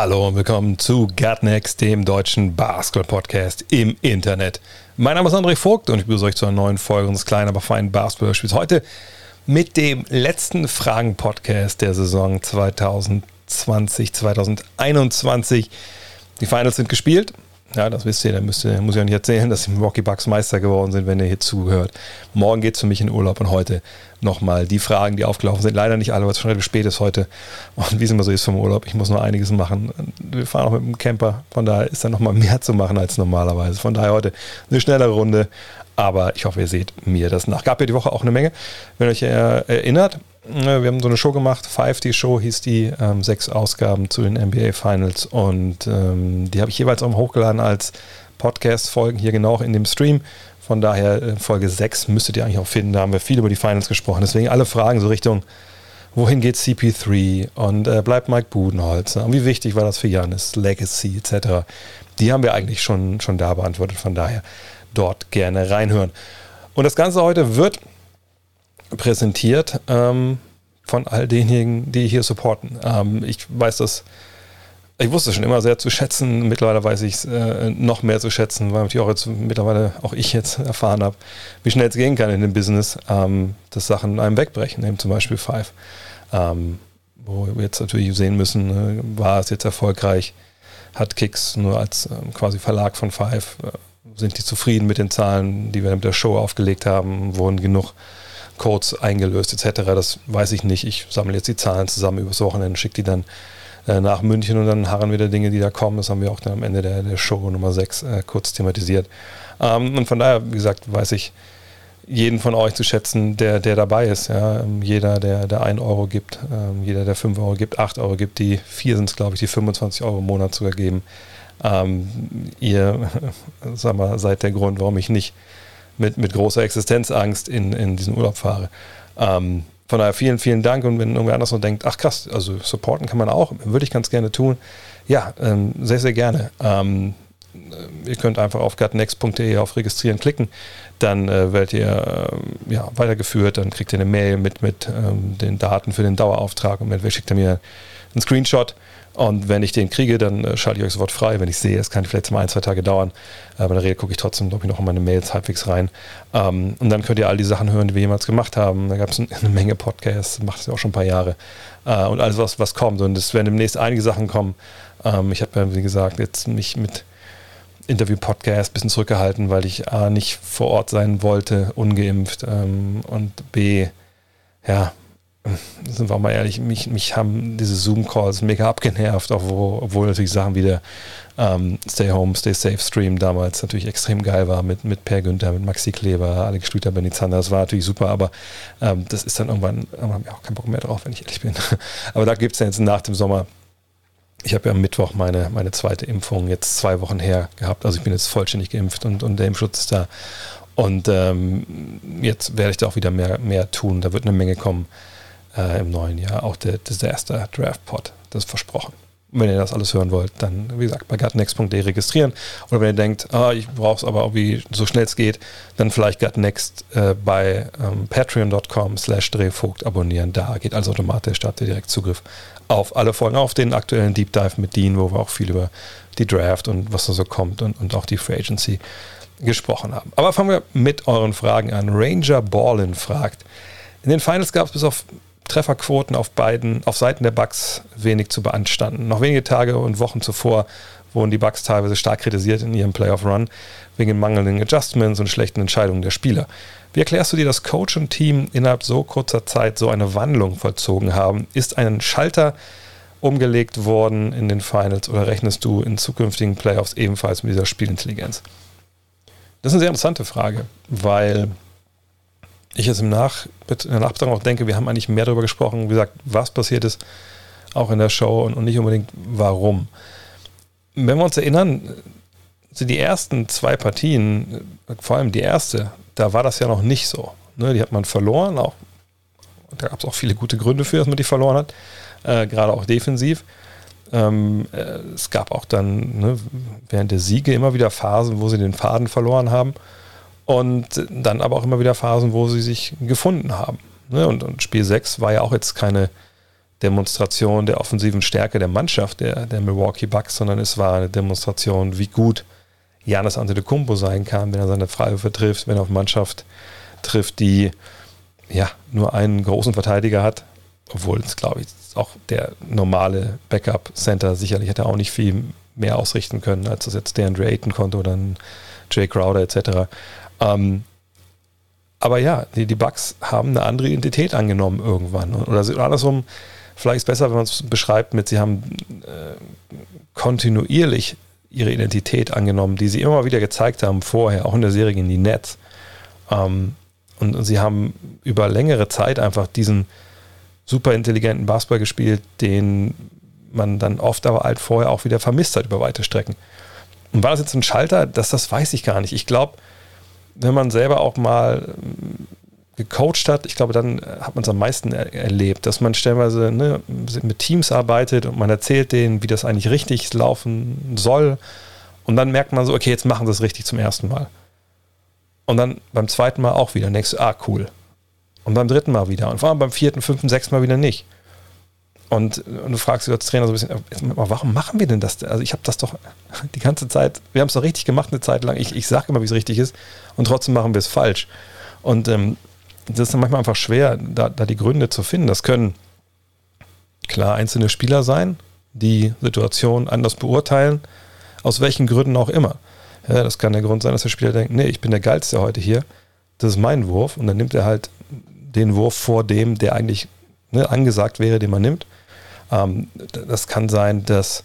Hallo und willkommen zu Gutnext, dem deutschen Basketball-Podcast im Internet. Mein Name ist André Vogt und ich begrüße euch zu einer neuen Folge unseres kleinen, aber feinen Basketball-Spiels. Heute mit dem letzten Fragen-Podcast der Saison 2020, 2021. Die Finals sind gespielt. Ja, das wisst ihr, da muss ich auch nicht erzählen, dass die Milwaukee Bucks Meister geworden sind, wenn ihr hier zuhört. Morgen geht es für mich in Urlaub und heute nochmal die Fragen, die aufgelaufen sind. Leider nicht alle, weil es schon relativ spät ist heute. Und wie es immer so ist vom Urlaub, ich muss noch einiges machen. Wir fahren auch mit dem Camper, von daher ist da nochmal mehr zu machen als normalerweise. Von daher heute eine schnellere Runde, aber ich hoffe, ihr seht mir das nach. Gab ja die Woche auch eine Menge. Wenn ihr euch erinnert, wir haben so eine Show gemacht, Five, die Show hieß die, ähm, sechs Ausgaben zu den NBA Finals und ähm, die habe ich jeweils auch hochgeladen als Podcast-Folgen hier genau in dem Stream. Von daher äh, Folge 6 müsstet ihr eigentlich auch finden. Da haben wir viel über die Finals gesprochen. Deswegen alle Fragen so Richtung, wohin geht CP3 und äh, bleibt Mike Budenholzer und wie wichtig war das für Janis, Legacy etc. Die haben wir eigentlich schon, schon da beantwortet. Von daher dort gerne reinhören. Und das Ganze heute wird präsentiert ähm, von all denjenigen, die hier supporten. Ähm, ich weiß das, ich wusste schon immer sehr zu schätzen. Mittlerweile weiß ich es äh, noch mehr zu schätzen, weil natürlich auch jetzt mittlerweile auch ich jetzt erfahren habe, wie schnell es gehen kann in dem Business, ähm, dass Sachen einem wegbrechen, eben zum Beispiel Five. Ähm, wo wir jetzt natürlich sehen müssen, äh, war es jetzt erfolgreich, hat Kicks nur als ähm, quasi Verlag von Five, äh, sind die zufrieden mit den Zahlen, die wir mit der Show aufgelegt haben, wurden genug Codes eingelöst etc. Das weiß ich nicht. Ich sammle jetzt die Zahlen zusammen übers Wochenende, schicke die dann äh, nach München und dann harren wieder Dinge, die da kommen. Das haben wir auch dann am Ende der, der Show Nummer 6 äh, kurz thematisiert. Ähm, und von daher, wie gesagt, weiß ich jeden von euch zu schätzen, der, der dabei ist. Ja? Ähm, jeder, der, der 1 Euro gibt, ähm, jeder, der 5 Euro gibt, 8 Euro gibt, die 4 sind es, glaube ich, die 25 Euro im Monat sogar geben. Ähm, ihr, sag mal, seid der Grund, warum ich nicht mit, mit großer Existenzangst in, in diesen Urlaub fahre. Ähm, von daher vielen, vielen Dank. Und wenn irgendwer anders noch denkt, ach krass, also supporten kann man auch, würde ich ganz gerne tun. Ja, ähm, sehr, sehr gerne. Ähm, ihr könnt einfach auf gutnext.de auf Registrieren klicken. Dann äh, werdet ihr äh, ja, weitergeführt. Dann kriegt ihr eine Mail mit, mit ähm, den Daten für den Dauerauftrag. Und entweder schickt mir einen Screenshot und wenn ich den kriege, dann äh, schalte ich euch sofort frei. Wenn ich sehe, es kann vielleicht mal ein, zwei Tage dauern. Aber in der Regel gucke ich trotzdem, glaube ich, noch in meine Mails halbwegs rein. Ähm, und dann könnt ihr all die Sachen hören, die wir jemals gemacht haben. Da gab es eine Menge Podcasts, macht es ja auch schon ein paar Jahre. Äh, und alles, was, was kommt. Und es werden demnächst einige Sachen kommen. Ähm, ich habe wie gesagt, jetzt mich mit Interview-Podcast ein bisschen zurückgehalten, weil ich A, nicht vor Ort sein wollte, ungeimpft. Ähm, und B, ja, sind wir mal ehrlich, mich, mich haben diese Zoom-Calls mega abgenervt, auch wo, obwohl natürlich Sachen wie der ähm, Stay Home, Stay Safe Stream damals natürlich extrem geil war mit, mit Per Günther, mit Maxi Kleber, Alex Stüter, Benny Zander, das war natürlich super, aber ähm, das ist dann irgendwann, haben wir auch keinen Bock mehr drauf, wenn ich ehrlich bin. aber da gibt es ja jetzt nach dem Sommer ich habe ja am Mittwoch meine, meine zweite Impfung jetzt zwei Wochen her gehabt. Also ich bin jetzt vollständig geimpft und, und der Impfschutz ist da. Und ähm, jetzt werde ich da auch wieder mehr, mehr tun. Da wird eine Menge kommen äh, im neuen Jahr. Auch der Disaster Draft Pod, das ist versprochen. Und wenn ihr das alles hören wollt, dann, wie gesagt, bei gutnext.de registrieren. Oder wenn ihr denkt, ah, ich brauche es aber irgendwie so schnell es geht, dann vielleicht gutnext äh, bei ähm, patreon.com slash drehvogt abonnieren. Da geht also automatisch, da habt ihr direkt Zugriff auf alle Folgen, auf den aktuellen Deep Dive mit Dean, wo wir auch viel über die Draft und was da so kommt und, und auch die Free Agency gesprochen haben. Aber fangen wir mit euren Fragen an. Ranger Ballin fragt, in den Finals gab es bis auf Trefferquoten auf beiden, auf Seiten der Bucks wenig zu beanstanden. Noch wenige Tage und Wochen zuvor wurden die Bucks teilweise stark kritisiert in ihrem Playoff-Run wegen mangelnden Adjustments und schlechten Entscheidungen der Spieler. Wie erklärst du dir, dass Coach und Team innerhalb so kurzer Zeit so eine Wandlung vollzogen haben? Ist ein Schalter umgelegt worden in den Finals oder rechnest du in zukünftigen Playoffs ebenfalls mit dieser Spielintelligenz? Das ist eine sehr interessante Frage, weil ich jetzt im Nach, in der Nachbetrachtung auch denke, wir haben eigentlich mehr darüber gesprochen, wie gesagt, was passiert ist, auch in der Show und, und nicht unbedingt warum. Wenn wir uns erinnern, also die ersten zwei Partien, vor allem die erste, da war das ja noch nicht so. Ne, die hat man verloren, auch, da gab es auch viele gute Gründe für, dass man die verloren hat, äh, gerade auch defensiv. Ähm, äh, es gab auch dann ne, während der Siege immer wieder Phasen, wo sie den Faden verloren haben und dann aber auch immer wieder Phasen, wo sie sich gefunden haben. Ne? Und, Spiel 6 war ja auch jetzt keine Demonstration der offensiven Stärke der Mannschaft der, der Milwaukee Bucks, sondern es war eine Demonstration, wie gut Janis Antetokounmpo sein kann, wenn er seine Freiwürfe trifft, wenn er auf Mannschaft trifft, die ja nur einen großen Verteidiger hat, obwohl es, glaube ich, auch der normale Backup-Center sicherlich hätte auch nicht viel mehr ausrichten können, als das jetzt der Andre Ayton konnte oder ein Jay Crowder etc. Ähm, aber ja, die, die Bugs haben eine andere Identität angenommen irgendwann. Oder andersrum, vielleicht ist es besser, wenn man es beschreibt mit, sie haben äh, kontinuierlich ihre Identität angenommen, die sie immer wieder gezeigt haben vorher, auch in der Serie in die Nets. Ähm, und, und, sie haben über längere Zeit einfach diesen super intelligenten Basketball gespielt, den man dann oft aber halt vorher auch wieder vermisst hat über weite Strecken. Und war das jetzt ein Schalter? Das, das weiß ich gar nicht. Ich glaube, wenn man selber auch mal ähm, gecoacht hat, ich glaube, dann hat man es am meisten er erlebt, dass man stellenweise ne, mit Teams arbeitet und man erzählt denen, wie das eigentlich richtig laufen soll. Und dann merkt man so, okay, jetzt machen sie es richtig zum ersten Mal. Und dann beim zweiten Mal auch wieder. Du, ah, cool. Und beim dritten Mal wieder. Und vor allem beim vierten, fünften, sechsten Mal wieder nicht. Und, und, du fragst dich als Trainer so ein bisschen, warum machen wir denn das? Also ich habe das doch die ganze Zeit, wir haben es doch richtig gemacht eine Zeit lang. Ich, ich sage immer, wie es richtig ist und trotzdem machen wir es falsch. Und ähm, das ist dann manchmal einfach schwer, da, da die Gründe zu finden. Das können klar einzelne Spieler sein, die Situation anders beurteilen, aus welchen Gründen auch immer. Ja, das kann der Grund sein, dass der Spieler denkt, nee, ich bin der Geilste heute hier, das ist mein Wurf und dann nimmt er halt den Wurf vor dem, der eigentlich ne, angesagt wäre, den man nimmt. Ähm, das kann sein, dass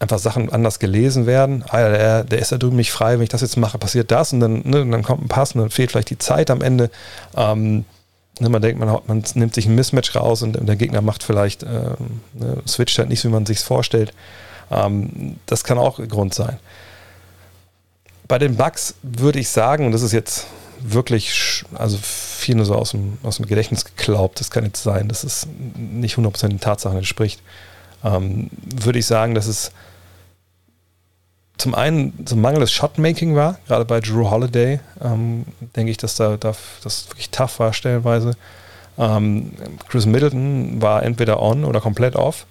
einfach Sachen anders gelesen werden. Ah, der, der ist da drüben nicht frei, wenn ich das jetzt mache, passiert das und dann, ne, dann kommt ein Pass und dann fehlt vielleicht die Zeit am Ende. Ähm, ne, man denkt, man, man, nimmt sich ein Mismatch raus und der Gegner macht vielleicht, äh, ne, switcht halt nicht, wie man sich vorstellt. Ähm, das kann auch Grund sein. Bei den Bugs würde ich sagen, und das ist jetzt wirklich, also viel nur so aus dem, aus dem Gedächtnis geglaubt. Das kann jetzt sein, dass es nicht 100% den Tatsachen entspricht. Ähm, würde ich sagen, dass es zum einen so ein mangelndes Shotmaking war, gerade bei Drew Holiday, ähm, denke ich, dass da, da das wirklich tough war stellenweise. Ähm, Chris Middleton war entweder on oder komplett off.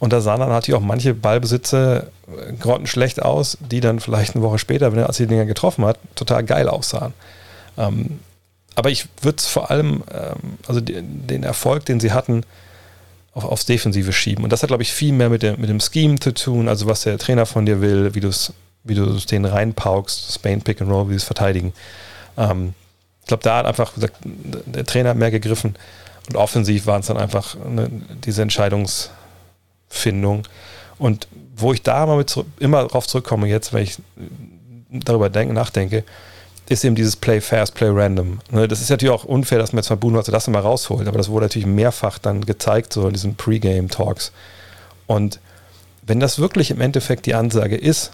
Und da sahen dann natürlich auch manche Ballbesitze äh, grottenschlecht aus, die dann vielleicht eine Woche später, wenn er als die Dinger getroffen hat, total geil aussahen. Ähm, aber ich würde es vor allem, ähm, also die, den Erfolg, den sie hatten, auf, aufs Defensive schieben. Und das hat, glaube ich, viel mehr mit, der, mit dem Scheme zu tun, also was der Trainer von dir will, wie du es wie du den reinpaukst, Spain Pick and Roll, wie sie es verteidigen. Ähm, ich glaube, da hat einfach der Trainer hat mehr gegriffen und offensiv waren es dann einfach eine, diese Entscheidungsfindung. Und wo ich da mal mit, immer drauf zurückkomme, jetzt, wenn ich darüber denke, nachdenke, ist eben dieses Play Fast, Play Random. Ne, das ist natürlich auch unfair, dass man jetzt von Bruno das immer rausholt, aber das wurde natürlich mehrfach dann gezeigt, so in diesen Pre-Game-Talks. Und wenn das wirklich im Endeffekt die Ansage ist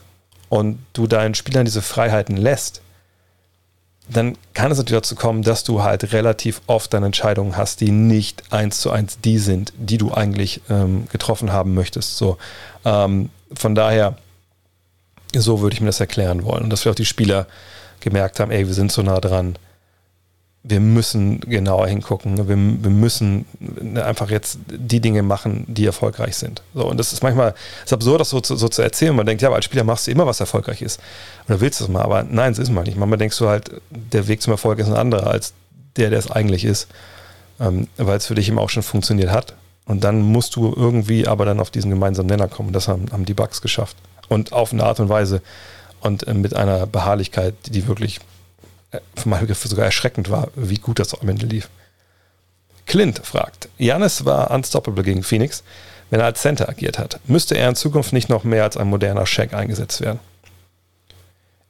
und du deinen Spielern diese Freiheiten lässt, dann kann es natürlich dazu kommen, dass du halt relativ oft dann Entscheidungen hast, die nicht eins zu eins die sind, die du eigentlich ähm, getroffen haben möchtest. So, ähm, von daher, so würde ich mir das erklären wollen. Und dass wir auch die Spieler gemerkt haben, ey, wir sind so nah dran. Wir müssen genauer hingucken. Wir, wir müssen einfach jetzt die Dinge machen, die erfolgreich sind. So, und das ist manchmal ist absurd, das so, so, so zu erzählen. Man denkt, ja, aber als Spieler machst du immer, was erfolgreich ist. Oder willst du es mal? Aber nein, es ist mal nicht. Manchmal denkst du halt, der Weg zum Erfolg ist ein anderer als der, der es eigentlich ist. Ähm, weil es für dich immer auch schon funktioniert hat. Und dann musst du irgendwie aber dann auf diesen gemeinsamen Nenner kommen. Das haben, haben die Bugs geschafft. Und auf eine Art und Weise, und äh, mit einer Beharrlichkeit, die wirklich äh, von meinem Begriff sogar erschreckend war, wie gut das am Ende lief. Clint fragt, Janis war unstoppable gegen Phoenix, wenn er als Center agiert hat. Müsste er in Zukunft nicht noch mehr als ein moderner Shaq eingesetzt werden?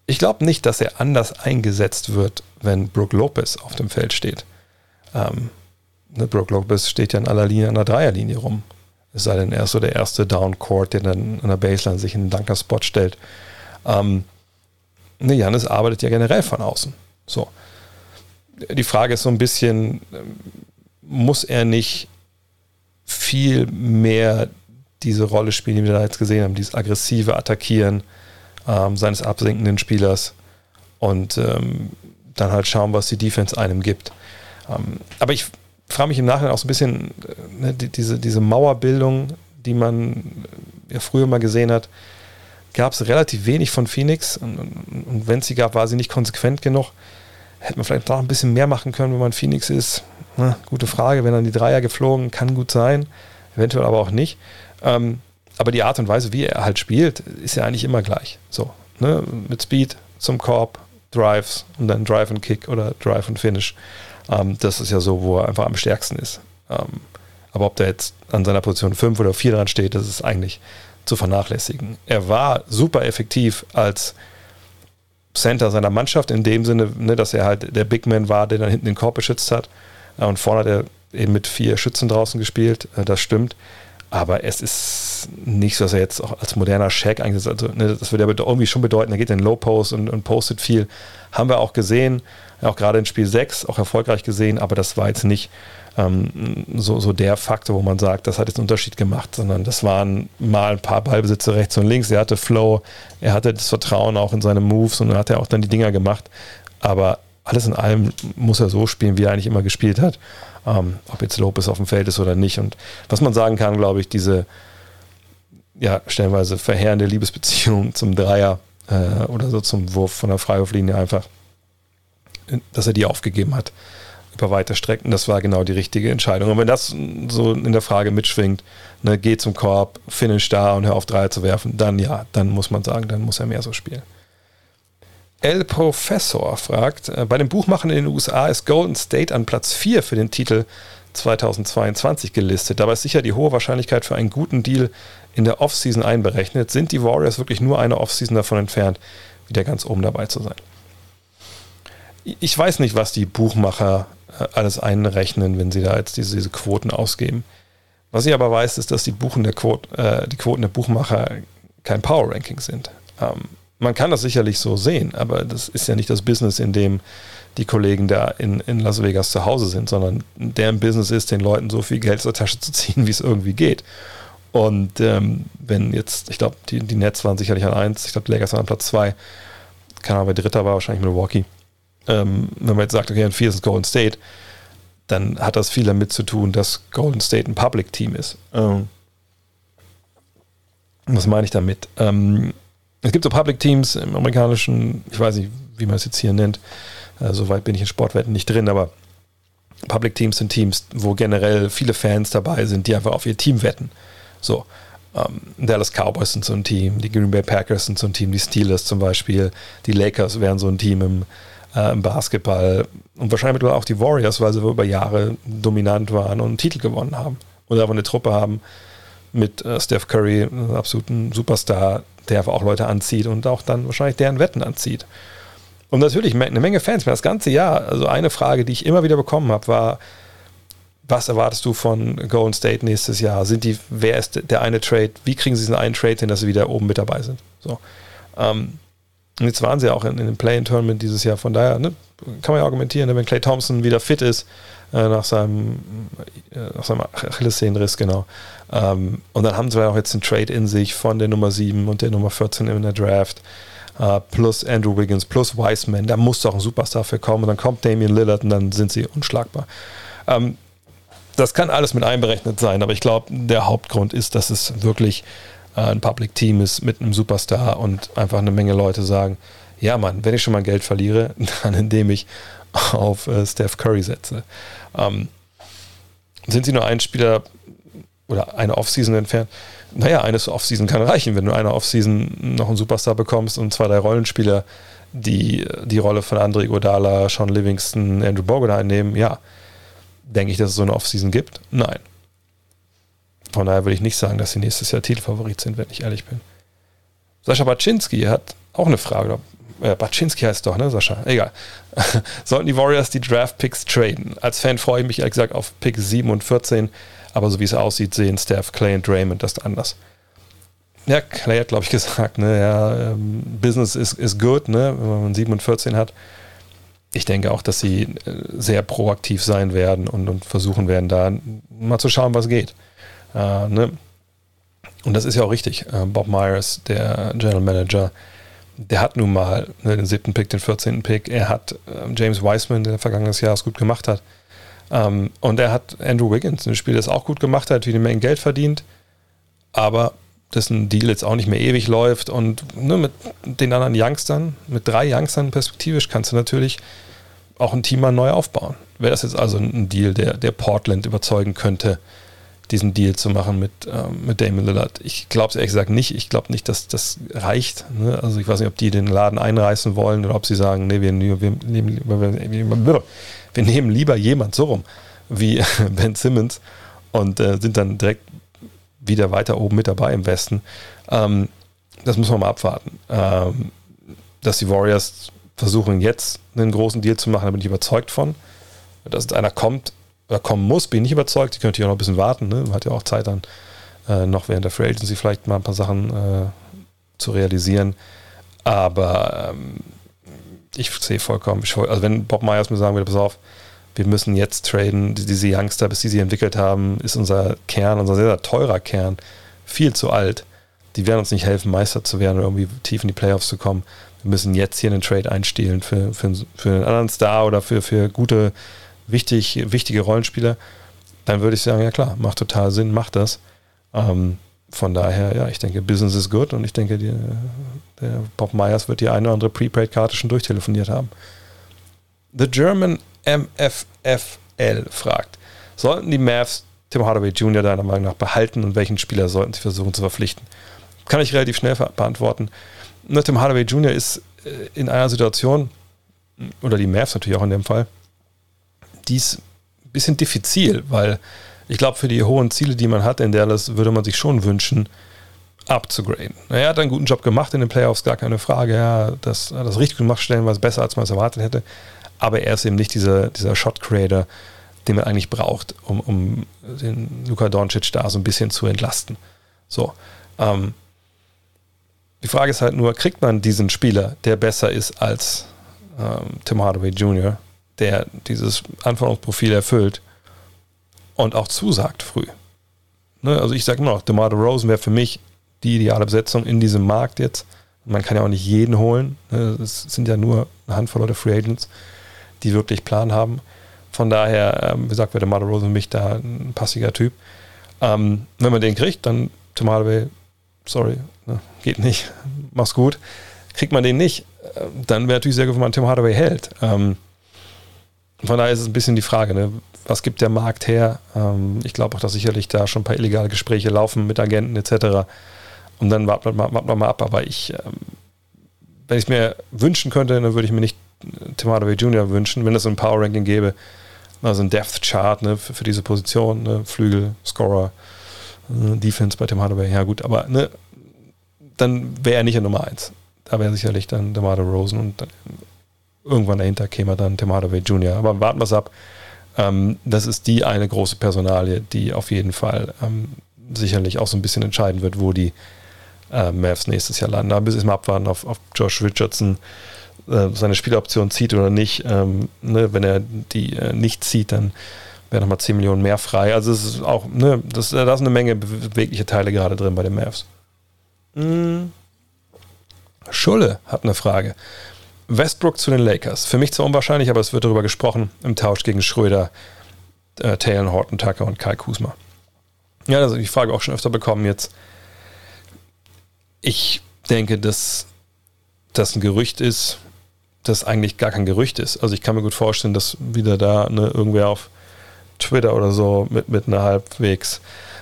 Ich glaube nicht, dass er anders eingesetzt wird, wenn Brooke Lopez auf dem Feld steht. Ähm, ne, Brooke Lopez steht ja in aller Linie an der Dreierlinie rum. Es sei denn, er ist so der erste Downcourt, der dann an der Baseline sich in den Dunker-Spot stellt Ähm, ne, Janis arbeitet ja generell von außen. So. Die Frage ist so ein bisschen, ähm, muss er nicht viel mehr diese Rolle spielen, die wir da jetzt gesehen haben, dieses aggressive Attackieren ähm, seines absinkenden Spielers und ähm, dann halt schauen, was die Defense einem gibt. Ähm, aber ich frage mich im Nachhinein auch so ein bisschen, äh, ne, die, diese, diese Mauerbildung, die man ja früher mal gesehen hat, gab es relativ wenig von Phoenix und, und, und wenn es sie gab, war sie nicht konsequent genug. Hätte man vielleicht noch ein bisschen mehr machen können, wenn man Phoenix ist. Na, gute Frage. Wenn dann die Dreier geflogen, kann gut sein. Eventuell aber auch nicht. Ähm, aber die Art und Weise, wie er halt spielt, ist ja eigentlich immer gleich. So, ne? Mit Speed zum Korb, Drives und dann Drive und Kick oder Drive und Finish. Ähm, das ist ja so, wo er einfach am stärksten ist. Ähm, aber ob der jetzt an seiner Position 5 oder 4 dran steht, das ist eigentlich zu vernachlässigen. Er war super effektiv als Center seiner Mannschaft in dem Sinne, ne, dass er halt der Big Man war, der dann hinten den Korb beschützt hat. Und vorne hat er eben mit vier Schützen draußen gespielt. Äh, das stimmt. Aber es ist nicht so, dass er jetzt auch als moderner Shaq eingesetzt Also, ne, das würde ja irgendwie schon bedeuten, er geht in Low Post und, und postet viel. Haben wir auch gesehen, auch gerade in Spiel 6 auch erfolgreich gesehen, aber das war jetzt nicht ähm, so, so der Faktor, wo man sagt, das hat jetzt einen Unterschied gemacht, sondern das waren mal ein paar Ballbesitze rechts und links. Er hatte Flow, er hatte das Vertrauen auch in seine Moves und dann hat er auch dann die Dinger gemacht. Aber alles in allem muss er so spielen, wie er eigentlich immer gespielt hat. Ähm, ob jetzt Lopez auf dem Feld ist oder nicht. Und was man sagen kann, glaube ich, diese ja, stellenweise verheerende Liebesbeziehung zum Dreier äh, oder so zum Wurf von der Freiwurflinie einfach, dass er die aufgegeben hat über weite Strecken. Das war genau die richtige Entscheidung. Und wenn das so in der Frage mitschwingt, ne, geh zum Korb, finish da und hör auf Dreier zu werfen, dann ja, dann muss man sagen, dann muss er mehr so spielen. El Professor fragt, äh, bei den Buchmachern in den USA ist Golden State an Platz 4 für den Titel 2022 gelistet. Dabei ist sicher die hohe Wahrscheinlichkeit für einen guten Deal in der Offseason einberechnet. Sind die Warriors wirklich nur eine Offseason davon entfernt, wieder ganz oben dabei zu sein? Ich weiß nicht, was die Buchmacher alles einrechnen, wenn sie da jetzt diese, diese Quoten ausgeben. Was ich aber weiß, ist, dass die, Buchen der Quote, äh, die Quoten der Buchmacher kein Power Ranking sind. Ähm, man kann das sicherlich so sehen, aber das ist ja nicht das Business, in dem die Kollegen da in, in Las Vegas zu Hause sind, sondern deren Business ist, den Leuten so viel Geld der Tasche zu ziehen, wie es irgendwie geht. Und ähm, wenn jetzt, ich glaube, die, die Nets waren sicherlich an 1, ich glaube, die Lakers waren an Platz 2, keine Ahnung, wer Dritter war, wahrscheinlich Milwaukee ähm, wenn man jetzt sagt, okay, ein 4 ist Golden State, dann hat das viel damit zu tun, dass Golden State ein Public Team ist. Ähm, was meine ich damit? Ähm, es gibt so Public Teams im amerikanischen, ich weiß nicht, wie man es jetzt hier nennt, äh, soweit bin ich in Sportwetten nicht drin, aber Public Teams sind Teams, wo generell viele Fans dabei sind, die einfach auf ihr Team wetten. So. Ähm, Dallas Cowboys sind so ein Team, die Green Bay Packers sind so ein Team, die Steelers zum Beispiel, die Lakers wären so ein Team im, äh, im Basketball und wahrscheinlich auch die Warriors, weil sie über Jahre dominant waren und einen Titel gewonnen haben. Und aber eine Truppe haben mit äh, Steph Curry, einem absoluten Superstar, der einfach auch Leute anzieht und auch dann wahrscheinlich deren Wetten anzieht. Und natürlich eine Menge Fans mehr das ganze Jahr. Also eine Frage, die ich immer wieder bekommen habe, war, was erwartest du von Golden State nächstes Jahr? Sind die, wer ist der eine Trade? Wie kriegen sie diesen einen Trade hin, dass sie wieder oben mit dabei sind? So. Ähm, und jetzt waren sie auch in, in dem Play-in-Tournament dieses Jahr. Von daher ne, kann man ja argumentieren, ne, wenn Clay Thompson wieder fit ist, äh, nach seinem, äh, nach seinem Achillessehnenriss, genau. Ähm, und dann haben sie ja auch jetzt einen Trade in sich von der Nummer 7 und der Nummer 14 in der Draft. Uh, plus Andrew Wiggins, plus Wiseman, da muss doch ein Superstar für kommen und dann kommt Damian Lillard und dann sind sie unschlagbar. Ähm, das kann alles mit einberechnet sein, aber ich glaube, der Hauptgrund ist, dass es wirklich ein Public Team ist mit einem Superstar und einfach eine Menge Leute sagen, ja Mann, wenn ich schon mal Geld verliere, dann indem ich auf äh, Steph Curry setze. Ähm, sind sie nur ein Spieler oder eine Offseason entfernt? Naja, eine Offseason kann reichen, wenn du eine Offseason noch einen Superstar bekommst und zwei, drei Rollenspieler, die die Rolle von Andre Godala, Sean Livingston, Andrew Bogut einnehmen, ja. Denke ich, dass es so eine Offseason gibt? Nein. Von daher würde ich nicht sagen, dass sie nächstes Jahr Titelfavorit sind, wenn ich ehrlich bin. Sascha Baczynski hat auch eine Frage. Äh, Baczynski heißt doch, ne, Sascha? Egal. Sollten die Warriors die Draft-Picks traden? Als Fan freue ich mich ehrlich gesagt auf Pick 7 und 14, aber so wie es aussieht, sehen Steph, Clay und Draymond das anders. ja, Clay hat, glaube ich, gesagt, ne, ja, ähm, Business is, is good, ne, wenn man 7 und 14 hat. Ich denke auch, dass sie äh, sehr proaktiv sein werden und, und versuchen werden, da mal zu schauen, was geht. Äh, ne? Und das ist ja auch richtig. Äh, Bob Myers, der General Manager, der hat nun mal ne, den siebten Pick, den 14. Pick. Er hat äh, James Wiseman, der vergangenes Jahr es gut gemacht hat. Ähm, und er hat Andrew Wiggins, ein Spiel, das auch gut gemacht hat, wie eine Menge Geld verdient. Aber dessen Deal jetzt auch nicht mehr ewig läuft. Und ne, mit den anderen Youngstern, mit drei Youngstern perspektivisch, kannst du natürlich auch ein Team mal neu aufbauen. Wäre das jetzt also ein Deal, der, der Portland überzeugen könnte, diesen Deal zu machen mit, ähm, mit Damon Lillard? Ich glaube es ehrlich gesagt nicht. Ich glaube nicht, dass das reicht. Ne? Also ich weiß nicht, ob die den Laden einreißen wollen oder ob sie sagen, nee, wir, wir, nehmen, wir, wir nehmen lieber jemand so rum wie Ben Simmons und äh, sind dann direkt wieder weiter oben mit dabei im Westen. Ähm, das muss man mal abwarten. Ähm, dass die Warriors versuchen jetzt einen großen Deal zu machen, da bin ich überzeugt von. Dass einer kommt oder kommen muss, bin ich überzeugt. Die könnte ja noch ein bisschen warten. Ne? Man hat ja auch Zeit dann äh, noch während der Free Agency vielleicht mal ein paar Sachen äh, zu realisieren. Aber ähm, ich sehe vollkommen, also wenn Bob Myers mir sagen würde, pass auf, wir müssen jetzt traden, diese Youngster, bis die sie entwickelt haben, ist unser Kern, unser sehr, sehr teurer Kern, viel zu alt. Die werden uns nicht helfen, Meister zu werden oder irgendwie tief in die Playoffs zu kommen. Wir müssen jetzt hier einen Trade einstehlen für, für, für einen anderen Star oder für, für gute, wichtig, wichtige Rollenspieler. Dann würde ich sagen, ja klar, macht total Sinn, macht das. Ähm, von daher, ja, ich denke, Business is good und ich denke, die, der Bob Myers wird die eine oder andere Prepaid-Karte schon durchtelefoniert haben. The German MFFL fragt, sollten die Mavs Tim Hardaway Jr. deiner Meinung nach behalten und welchen Spieler sollten sie versuchen zu verpflichten? Kann ich relativ schnell beantworten. Ne, Tim Hardaway Jr. ist äh, in einer Situation, oder die Mavs natürlich auch in dem Fall, die ist ein bisschen diffizil, weil ich glaube, für die hohen Ziele, die man hat in Dallas, würde man sich schon wünschen, abzugraden. Er hat einen guten Job gemacht in den Playoffs, gar keine Frage. Ja, das hat das richtig gemacht, stellenweise besser, als man es erwartet hätte aber er ist eben nicht dieser, dieser Shot-Creator, den man eigentlich braucht, um, um den Luka Doncic da so ein bisschen zu entlasten. So. Ähm, die Frage ist halt nur, kriegt man diesen Spieler, der besser ist als ähm, Tim Hardaway Jr., der dieses Anforderungsprofil erfüllt und auch zusagt früh? Ne? Also ich sage immer noch, DeMar Rosen wäre für mich die ideale Besetzung in diesem Markt jetzt. Man kann ja auch nicht jeden holen. Ne? Es sind ja nur eine Handvoll Leute Free Agents die wirklich Plan haben. Von daher, ähm, wie gesagt, wäre der Mother Rose für mich da ein passiger Typ. Ähm, wenn man den kriegt, dann Tim Hardaway, sorry, ne, geht nicht, mach's gut. Kriegt man den nicht, äh, dann wäre natürlich sehr gut, wenn man Tim Hardaway hält. Ähm, von daher ist es ein bisschen die Frage, ne, was gibt der Markt her? Ähm, ich glaube auch, dass sicherlich da schon ein paar illegale Gespräche laufen mit Agenten etc. Und dann warten wir mal, mal ab. Aber ich, ähm, wenn ich es mir wünschen könnte, dann würde ich mir nicht Tim Hardaway Jr. wünschen, wenn es ein Power Ranking gäbe. Also ein Depth Chart ne, für, für, diese Position, ne, Flügel, Scorer, äh, Defense bei Tim Hardaway. Ja, gut, aber ne, dann wäre er nicht in Nummer 1. Da wäre sicherlich dann DeMar Rosen und dann irgendwann dahinter käme dann Tim Hardaway Jr. Aber warten wir es ab. Ähm, das ist die eine große Personalie, die auf jeden Fall ähm, sicherlich auch so ein bisschen entscheiden wird, wo die äh, Mavs nächstes Jahr landen. Da müssen wir mal abwarten auf, auf Josh Richardson äh, seine Spieloption zieht oder nicht. Ähm, ne, wenn er die äh, nicht zieht, dann wäre nochmal 10 Millionen mehr frei. Also es ist auch, ne, das, da ist eine Menge bewegliche Teile gerade drin bei den Mavs. Mhm. Schulle hat eine Frage. Westbrook zu den Lakers. Für mich zwar unwahrscheinlich, aber es wird darüber gesprochen im Tausch gegen Schröder, äh, Taylor Horton Tucker und Kai Kusma. Ja, also die Frage auch schon öfter bekommen jetzt. Ich denke, dass das ein Gerücht ist, das eigentlich gar kein Gerücht ist. Also ich kann mir gut vorstellen, dass wieder da ne, irgendwer auf Twitter oder so mit, mit einer halbwegs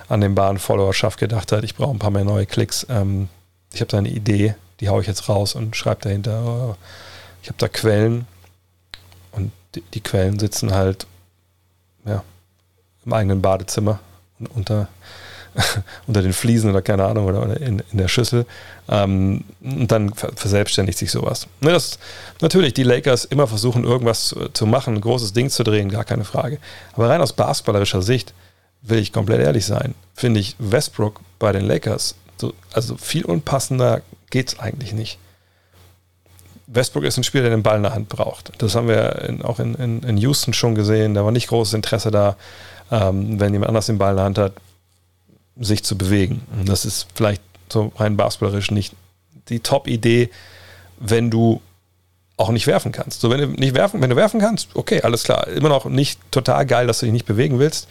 an den Bahn Followerschaft gedacht hat, ich brauche ein paar mehr neue Klicks. Ähm, ich habe da eine Idee, die haue ich jetzt raus und schreibe dahinter, oh, ich habe da Quellen und die, die, Quellen sitzen halt ja, im eigenen Badezimmer unter unter den Fliesen oder keine Ahnung oder, oder in, in, der Schüssel. Ähm, und dann verselbstständigt sich sowas. Ne, das, natürlich, die Lakers immer versuchen, irgendwas zu, zu, machen, ein großes Ding zu drehen, gar keine Frage. Aber rein aus basketballerischer Sicht will ich komplett ehrlich sein, finde ich Westbrook bei den Lakers So, also viel unpassender geht es eigentlich nicht. Westbrook ist ein Spieler, der den Ball in der Hand braucht. Das haben wir in, auch in, in, in, Houston schon gesehen. Da war nicht großes Interesse da, ähm, wenn jemand anders den Ball in der Hand hat, sich zu bewegen. Und das ist vielleicht so rein basketballerisch nicht die Top-Idee, wenn du auch nicht werfen kannst. So, wenn du nicht werfen, wenn du werfen kannst, okay, alles klar. Immer noch nicht total geil, dass du dich nicht bewegen willst.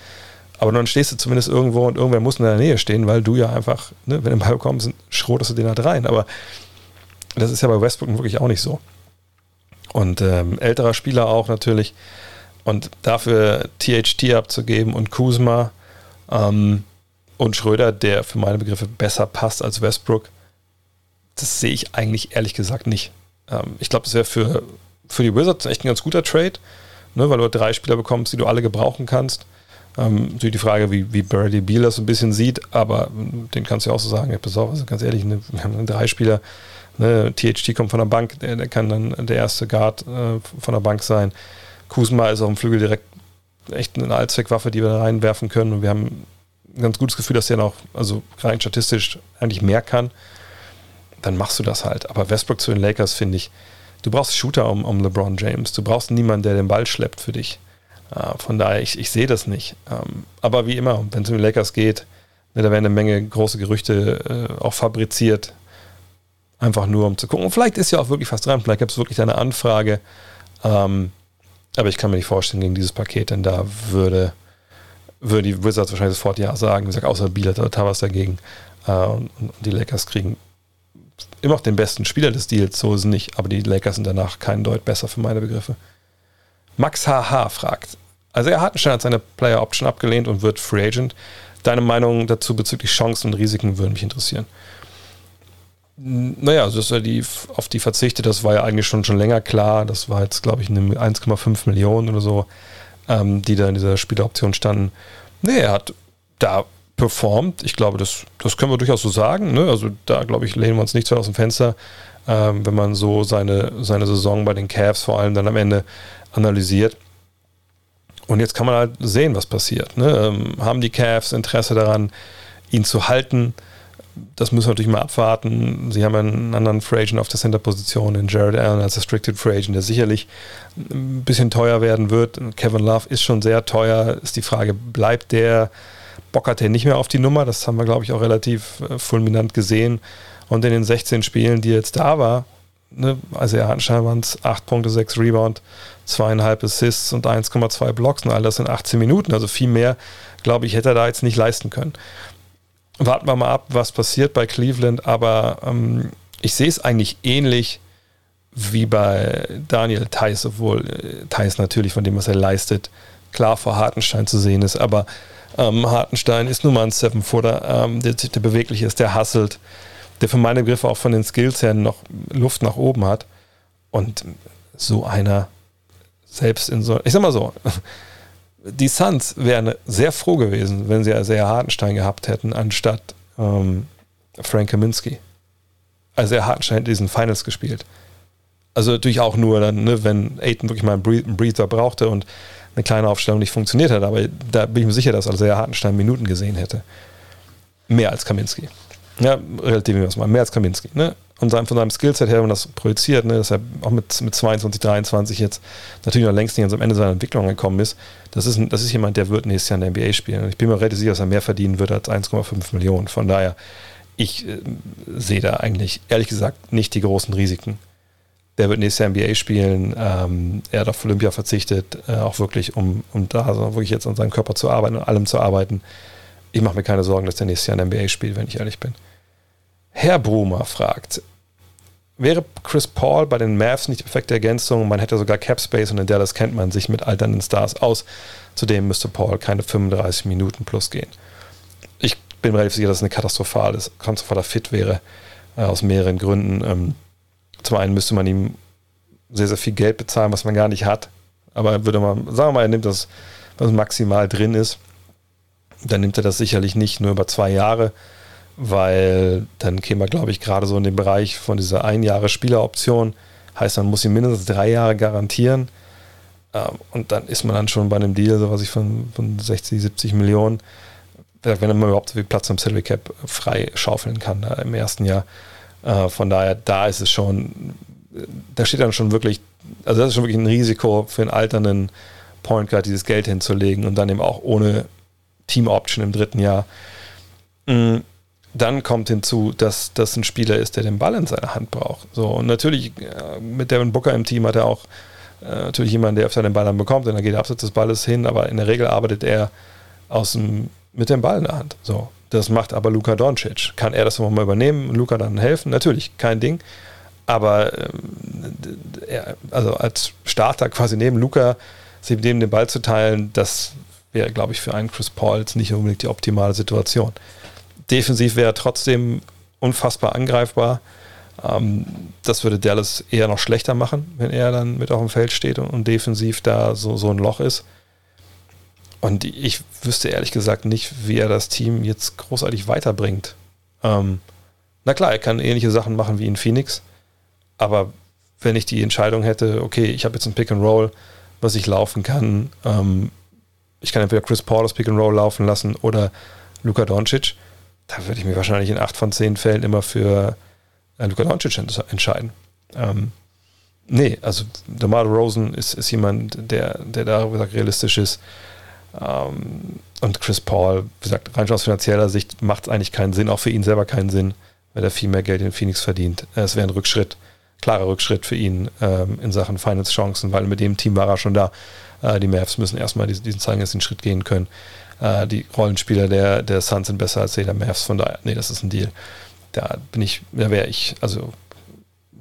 Aber dann stehst du zumindest irgendwo und irgendwer muss in der Nähe stehen, weil du ja einfach, ne, wenn du Ball kommst, schrotest du den halt rein. Aber das ist ja bei Westbrook wirklich auch nicht so. Und ähm, älterer Spieler auch natürlich. Und dafür THT abzugeben und Kuzma ähm, und Schröder, der für meine Begriffe besser passt als Westbrook, das sehe ich eigentlich ehrlich gesagt nicht. Ähm, ich glaube, das wäre für, für die Wizards echt ein ganz guter Trade, ne, weil du drei Spieler bekommst, die du alle gebrauchen kannst. Ähm, natürlich die Frage, wie, wie Bradley Beal das so ein bisschen sieht, aber den kannst du ja auch so sagen, ja, pass auf, also ganz ehrlich, ne, wir haben drei Spieler, ne, THT kommt von der Bank, der, der kann dann der erste Guard äh, von der Bank sein. Kuzma ist auf dem Flügel direkt echt eine Allzweckwaffe, die wir da reinwerfen können und wir haben ein ganz gutes Gefühl, dass der noch, also rein statistisch eigentlich mehr kann. Dann machst du das halt. Aber Westbrook zu den Lakers finde ich, du brauchst Shooter um, um LeBron James. Du brauchst niemanden, der den Ball schleppt für dich. Äh, von daher, ich, ich sehe das nicht. Ähm, aber wie immer, wenn es um die Lakers geht, ne, da werden eine Menge große Gerüchte äh, auch fabriziert. Einfach nur, um zu gucken. Und vielleicht ist ja auch wirklich was dran. Vielleicht gibt es wirklich eine Anfrage. Ähm, aber ich kann mir nicht vorstellen, gegen dieses Paket, denn da würde, würde die Wizards wahrscheinlich sofort Ja sagen. Wie gesagt, außer Bielert oder Towers dagegen. Äh, und, und die Lakers kriegen immer noch den besten Spieler des Deals, so ist es nicht. Aber die Lakers sind danach keinen Deut besser für meine Begriffe. Max HH fragt. Also er Hartenstein hat seine Player Option abgelehnt und wird Free Agent. Deine Meinung dazu bezüglich Chancen und Risiken würde mich interessieren. Naja, also dass er die, auf die verzichtet, das war ja eigentlich schon, schon länger klar. Das war jetzt, glaube ich, 1,5 Millionen oder so, ähm, die da in dieser Spieleroption standen. Nee, er hat da performt. Ich glaube, das, das können wir durchaus so sagen. Ne? Also da, glaube ich, lehnen wir uns nicht so aus dem Fenster, ähm, wenn man so seine, seine Saison bei den Cavs vor allem dann am Ende analysiert. Und jetzt kann man halt sehen, was passiert. Ne? Ähm, haben die Cavs Interesse daran, ihn zu halten? Das müssen wir natürlich mal abwarten. Sie haben einen anderen Free Agent auf der Center-Position, in Jared Allen als Restricted Free Agent, der sicherlich ein bisschen teuer werden wird. Kevin Love ist schon sehr teuer. Ist die Frage, bleibt der? Bockert er nicht mehr auf die Nummer? Das haben wir, glaube ich, auch relativ äh, fulminant gesehen. Und in den 16 Spielen, die jetzt da war, ne, also er hat scheinbar 8 Punkte, 6 Rebound, zweieinhalb Assists und 1,2 Blocks und all das in 18 Minuten. Also viel mehr, glaube ich, hätte er da jetzt nicht leisten können. Warten wir mal ab, was passiert bei Cleveland, aber ähm, ich sehe es eigentlich ähnlich wie bei Daniel Theiss, obwohl äh, Theiss natürlich von dem, was er leistet, klar vor Hartenstein zu sehen ist, aber ähm, Hartenstein ist nun mal ein Seven-Footer, ähm, der, der beweglich ist, der hasselt, der für meine Begriffe auch von den Skills her noch Luft nach oben hat. Und so einer selbst in so, ich sag mal so, die Suns wären sehr froh gewesen, wenn sie sehr Hartenstein gehabt hätten, anstatt ähm, Frank Kaminski. Also er Hartenstein hat diesen Finals gespielt. Also natürlich auch nur dann, ne, wenn Aiton wirklich mal einen Breather brauchte und eine kleine Aufstellung nicht funktioniert hat. Aber da bin ich mir sicher, dass also er Hartenstein Minuten gesehen hätte. Mehr als Kaminski. Ja, relativ mal. Mehr als Kaminski. Ne? Und von seinem Skillset her, wenn man das projiziert, ne, dass er auch mit, mit 22, 23 jetzt natürlich noch längst nicht ans Ende seiner Entwicklung gekommen ist, das ist, das ist jemand, der wird nächstes Jahr in der NBA spielen. Und ich bin mir relativ sicher, dass er mehr verdienen wird als 1,5 Millionen. Von daher, ich äh, sehe da eigentlich, ehrlich gesagt, nicht die großen Risiken. Der wird nächstes Jahr NBA spielen. Ähm, er hat auf Olympia verzichtet, äh, auch wirklich, um, um da also wirklich jetzt an seinem Körper zu arbeiten und allem zu arbeiten. Ich mache mir keine Sorgen, dass der nächstes Jahr in der NBA spielt, wenn ich ehrlich bin. Herr Brumer fragt, wäre Chris Paul bei den Mavs nicht die perfekte Ergänzung? Man hätte sogar Cap Space und in Dallas kennt man sich mit alternden Stars aus. Zudem müsste Paul keine 35 Minuten plus gehen. Ich bin relativ sicher, dass es eine katastrophales, katastrophaler Fit wäre, äh, aus mehreren Gründen. Ähm, zum einen müsste man ihm sehr, sehr viel Geld bezahlen, was man gar nicht hat. Aber würde man, sagen wir mal, er nimmt das, was maximal drin ist, dann nimmt er das sicherlich nicht nur über zwei Jahre, weil dann käme man, glaube ich, gerade so in den Bereich von dieser ein Jahre Spieleroption. Heißt, man muss ihn mindestens drei Jahre garantieren. Ähm, und dann ist man dann schon bei einem Deal, so was ich von, von 60, 70 Millionen. wenn mal überhaupt so viel Platz im Salary Cap frei schaufeln kann da im ersten Jahr. Äh, von daher, da ist es schon, da steht dann schon wirklich, also das ist schon wirklich ein Risiko für einen alternden Point Guard, dieses Geld hinzulegen und dann eben auch ohne Team Option im dritten Jahr. Dann kommt hinzu, dass das ein Spieler ist, der den Ball in seiner Hand braucht. So, und natürlich äh, mit Devin Booker im Team hat er auch äh, natürlich jemanden, der öfter den Ball dann bekommt, und dann geht er abseits des Balles hin, aber in der Regel arbeitet er aus dem, mit dem Ball in der Hand. So, das macht aber Luka Doncic. Kann er das nochmal übernehmen und Luka dann helfen? Natürlich, kein Ding. Aber äh, er, also als Starter quasi neben Luka, sich dem den Ball zu teilen, das wäre, glaube ich, für einen Chris Paul jetzt nicht unbedingt die optimale Situation. Defensiv wäre er trotzdem unfassbar angreifbar. Ähm, das würde Dallas eher noch schlechter machen, wenn er dann mit auf dem Feld steht und, und defensiv da so, so ein Loch ist. Und ich wüsste ehrlich gesagt nicht, wie er das Team jetzt großartig weiterbringt. Ähm, na klar, er kann ähnliche Sachen machen wie in Phoenix, aber wenn ich die Entscheidung hätte, okay, ich habe jetzt ein Pick and Roll, was ich laufen kann, ähm, ich kann entweder Chris Paul das Pick and Roll laufen lassen oder Luka Doncic, da würde ich mich wahrscheinlich in acht von zehn Fällen immer für äh, Luka Doncic entscheiden. Ähm, nee, also DeMar Rosen ist, ist jemand, der, der da gesagt, realistisch ist. Ähm, und Chris Paul, wie gesagt, rein aus finanzieller Sicht macht es eigentlich keinen Sinn, auch für ihn selber keinen Sinn, weil er viel mehr Geld in Phoenix verdient. Äh, es wäre ein Rückschritt, klarer Rückschritt für ihn ähm, in Sachen Finance-Chancen, weil mit dem Team war er schon da. Äh, die Mavs müssen erstmal diesen, diesen zeigen, dass sie den Schritt gehen können. Äh, die Rollenspieler der, der Suns sind besser als die der Mavs, von daher, nee, das ist ein Deal. Da bin ich, da wäre ich, also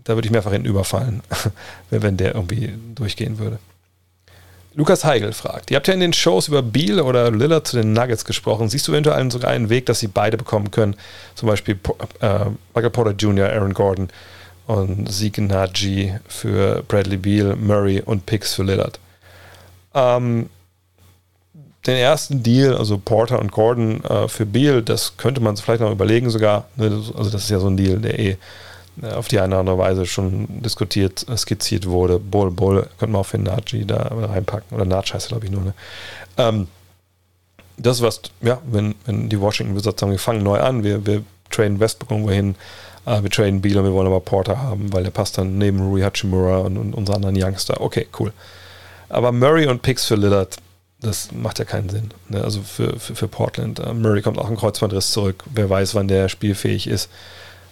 da würde ich mehrfach hinten überfallen, wenn der irgendwie durchgehen würde. Lukas Heigel fragt, ihr habt ja in den Shows über Beal oder Lillard zu den Nuggets gesprochen. Siehst du eventuell sogar einen Weg, dass sie beide bekommen können? Zum Beispiel äh, Michael Porter Jr., Aaron Gordon und Zeke Naji für Bradley Beal, Murray und Picks für Lillard. Ähm, den ersten Deal, also Porter und Gordon äh, für Beal, das könnte man vielleicht noch überlegen sogar. Ne? Also das ist ja so ein Deal, der eh äh, auf die eine oder andere Weise schon diskutiert, äh, skizziert wurde. Bull, Bull, könnte man auch für Naji da reinpacken. Oder Natsch heißt er, glaube ich, nur. Ne? Ähm, das was, ja, wenn, wenn die Washington Wizards sagen, wir fangen neu an, wir, wir traden Westbrook irgendwo hin, äh, wir traden Beal und wir wollen aber Porter haben, weil der passt dann neben Rui Hachimura und, und unsere anderen Youngster. Okay, cool. Aber Murray und Picks für Lillard, das macht ja keinen Sinn. Ne? Also für, für, für Portland. Uh, Murray kommt auch ein Kreuzbandriss zurück. Wer weiß, wann der spielfähig ist.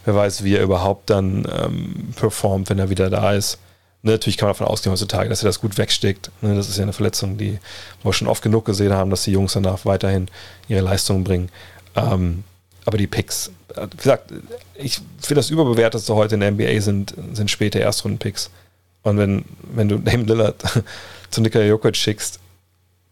Wer weiß, wie er überhaupt dann ähm, performt, wenn er wieder da ist. Ne, natürlich kann man davon ausgehen heutzutage, dass er das gut wegsteckt. Ne, das ist ja eine Verletzung, die wir schon oft genug gesehen haben, dass die Jungs danach weiterhin ihre Leistungen bringen. Ähm, aber die Picks, äh, wie gesagt, ich finde das überbewertetste heute in der NBA sind, sind späte Erstrunden-Picks. Und wenn, wenn du Dame Lillard zu Nikola Jokic schickst,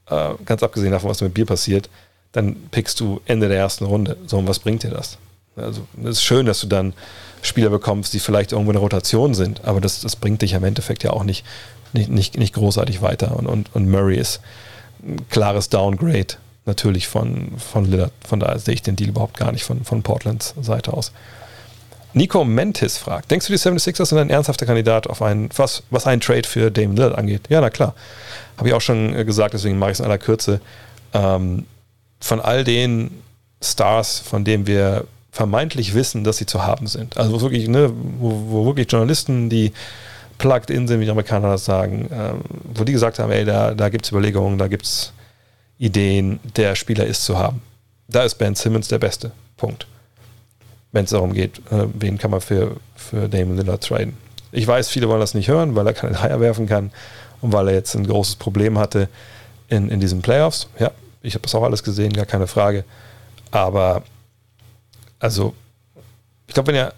äh, ganz abgesehen davon, was mit Bier passiert, dann pickst du Ende der ersten Runde. So, und was bringt dir das? Also, es ist schön, dass du dann Spieler bekommst, die vielleicht irgendwo in der Rotation sind, aber das, das bringt dich im Endeffekt ja auch nicht, nicht, nicht, nicht großartig weiter. Und, und, und Murray ist ein klares Downgrade natürlich von, von Lillard. Von daher sehe ich den Deal überhaupt gar nicht von, von Portlands Seite aus. Nico Mentis fragt, denkst du, die 76ers sind ein ernsthafter Kandidat auf einen, was, was einen Trade für Dame Lillard angeht? Ja, na klar. Habe ich auch schon äh, gesagt, deswegen mache ich es in aller Kürze. Ähm, von all den Stars, von denen wir vermeintlich wissen, dass sie zu haben sind, also wo wirklich, ne, wo, wo wirklich Journalisten, die plugged in sind, wie die Amerikaner das sagen, ähm, wo die gesagt haben, ey, da, da gibt es Überlegungen, da gibt es Ideen, der Spieler ist zu haben. Da ist Ben Simmons der Beste. Punkt. Wenn es darum geht, äh, wen kann man für, für Damon Lillard traden. Ich weiß, viele wollen das nicht hören, weil er keine Dreier werfen kann und weil er jetzt ein großes Problem hatte in, in diesen Playoffs. Ja, ich habe das auch alles gesehen, gar keine Frage. Aber also, ich glaube, wenn ihr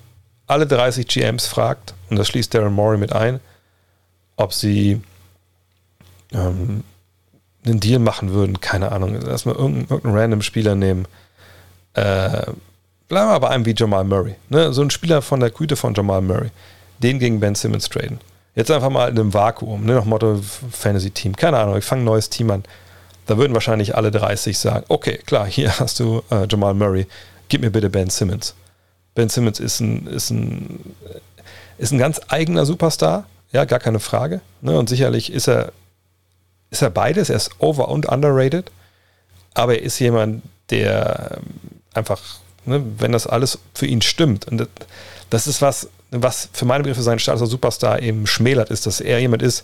alle 30 GMs fragt, und das schließt Darren Morey mit ein, ob sie ähm, einen Deal machen würden, keine Ahnung, erstmal irgendeinen, irgendeinen random Spieler nehmen. Äh, bleiben wir bei einem wie Jamal Murray. Ne? So ein Spieler von der Güte von Jamal Murray. Den gegen Ben Simmons traden. Jetzt einfach mal in einem Vakuum, ne, nach Motto Fantasy-Team. Keine Ahnung, ich fange ein neues Team an. Da würden wahrscheinlich alle 30 sagen, okay, klar, hier hast du äh, Jamal Murray, gib mir bitte Ben Simmons. Ben Simmons ist ein, ist ein, ist ein ganz eigener Superstar, ja, gar keine Frage. Ne? Und sicherlich ist er, ist er beides, er ist over- und underrated, aber er ist jemand, der ähm, einfach, ne, wenn das alles für ihn stimmt, und das ist was, was für meine Begriffe seinen Status als Superstar eben schmälert, ist, dass er jemand ist,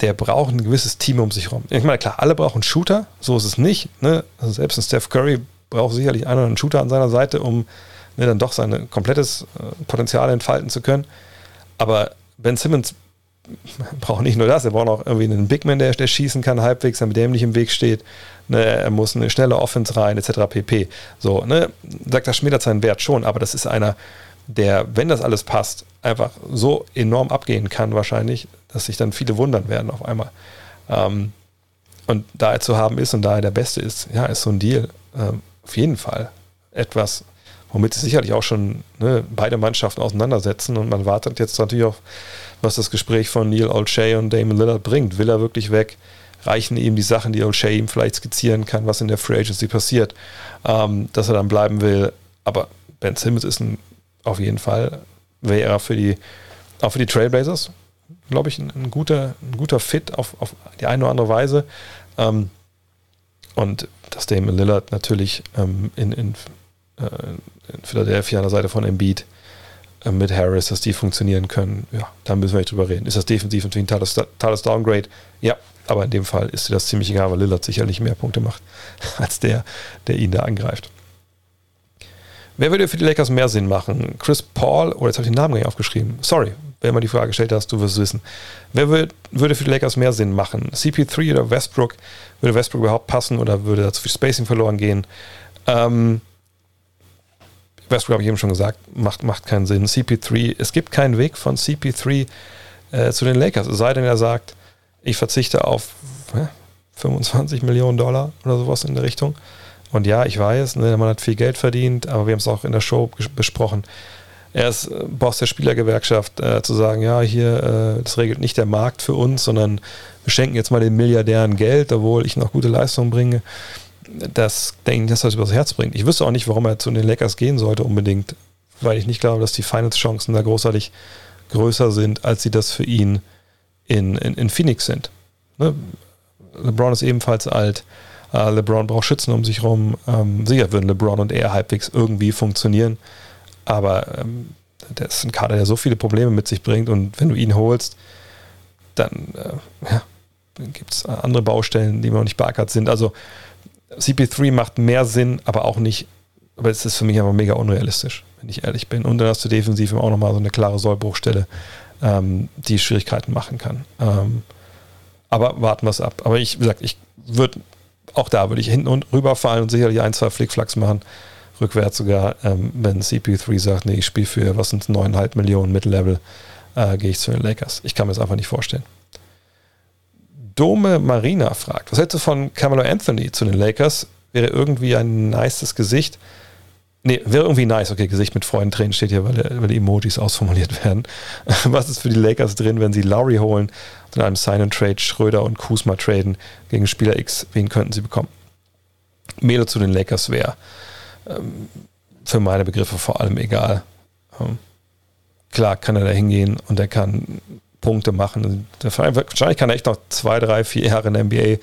der braucht ein gewisses Team um sich herum. Ich meine, klar, alle brauchen Shooter, so ist es nicht. Ne? Also selbst ein Steph Curry braucht sicherlich einen oder einen Shooter an seiner Seite, um ne, dann doch sein komplettes äh, Potenzial entfalten zu können. Aber Ben Simmons braucht nicht nur das, er braucht auch irgendwie einen Bigman, der, der schießen kann halbwegs, damit dem nicht im Weg steht. Ne, er muss eine schnelle Offense rein, etc. pp. So, ne, sagt das schmälert seinen Wert schon, aber das ist einer, der, wenn das alles passt, einfach so enorm abgehen kann, wahrscheinlich, dass sich dann viele wundern werden auf einmal. Ähm, und da er zu haben ist und da er der Beste ist, ja, ist so ein Deal ähm, auf jeden Fall etwas, womit sich sicherlich auch schon ne, beide Mannschaften auseinandersetzen. Und man wartet jetzt natürlich auf, was das Gespräch von Neil Olshey und Damon Lillard bringt. Will er wirklich weg? Reichen ihm die Sachen, die Olshey ihm vielleicht skizzieren kann, was in der Free Agency passiert, ähm, dass er dann bleiben will? Aber Ben Simmons ist ein, auf jeden Fall, wäre er für die, auch für die Trailblazers, glaube ich, ein, ein, guter, ein guter Fit auf, auf die eine oder andere Weise. Ähm, und dass Damon Lillard natürlich ähm, in, in, äh, in, Philadelphia an der Seite von Embiid äh, mit Harris, dass die funktionieren können, ja, da müssen wir nicht drüber reden. Ist das defensiv natürlich ein totales, Downgrade? Ja, aber in dem Fall ist dir das ziemlich egal, weil Lillard sicherlich mehr Punkte macht als der, der ihn da angreift. Wer würde für die Lakers mehr Sinn machen? Chris Paul, oder oh, jetzt habe ich den Namen gar nicht aufgeschrieben. Sorry, wer mal die Frage gestellt hast, du wirst es wissen. Wer würde für die Lakers mehr Sinn machen? CP3 oder Westbrook? Würde Westbrook überhaupt passen oder würde da zu viel Spacing verloren gehen? Ähm, Westbrook habe ich eben schon gesagt, macht, macht keinen Sinn. CP3, es gibt keinen Weg von CP3 äh, zu den Lakers. Es sei denn, er sagt, ich verzichte auf äh, 25 Millionen Dollar oder sowas in der Richtung. Und ja, ich weiß, ne, man hat viel Geld verdient, aber wir haben es auch in der Show besprochen. Er ist äh, Boss der Spielergewerkschaft, äh, zu sagen, ja, hier, äh, das regelt nicht der Markt für uns, sondern wir schenken jetzt mal den Milliardären Geld, obwohl ich noch gute Leistungen bringe. Das denke ich, dass das übers Herz bringt. Ich wüsste auch nicht, warum er zu den Lakers gehen sollte unbedingt, weil ich nicht glaube, dass die Finals-Chancen da großartig größer sind, als sie das für ihn in, in, in Phoenix sind. Ne? LeBron ist ebenfalls alt. Uh, LeBron braucht Schützen um sich rum. Ähm, sicher würden LeBron und er halbwegs irgendwie funktionieren. Aber ähm, das ist ein Kader, der so viele Probleme mit sich bringt. Und wenn du ihn holst, dann äh, ja, gibt es andere Baustellen, die noch nicht beackert sind. Also CP3 macht mehr Sinn, aber auch nicht, aber es ist für mich einfach mega unrealistisch, wenn ich ehrlich bin. Und dann hast du defensiv auch nochmal so eine klare Sollbruchstelle, ähm, die Schwierigkeiten machen kann. Ähm, aber warten wir es ab. Aber ich, wie gesagt, ich würde, auch da würde ich hinten und rüberfallen und sicherlich ein, zwei Flickflacks machen. Rückwärts sogar, ähm, wenn CP3 sagt, nee, ich spiele für, was sind 9,5 Millionen Mid-Level, äh, gehe ich zu den Lakers. Ich kann mir das einfach nicht vorstellen. Dome Marina fragt, was hältst du von Camelo Anthony zu den Lakers? Wäre irgendwie ein nices Gesicht. Nee, wäre irgendwie nice. Okay, Gesicht mit Freudentränen steht hier, weil, weil die Emojis ausformuliert werden. Was ist für die Lakers drin, wenn sie Lowry holen und in einem Sign-and-Trade Schröder und Kuzma traden gegen Spieler X? Wen könnten sie bekommen? Melo zu den Lakers wäre ähm, für meine Begriffe vor allem egal. Ähm, klar kann er da hingehen und er kann Punkte machen. wahrscheinlich kann er echt noch zwei, drei, vier Jahre in der NBA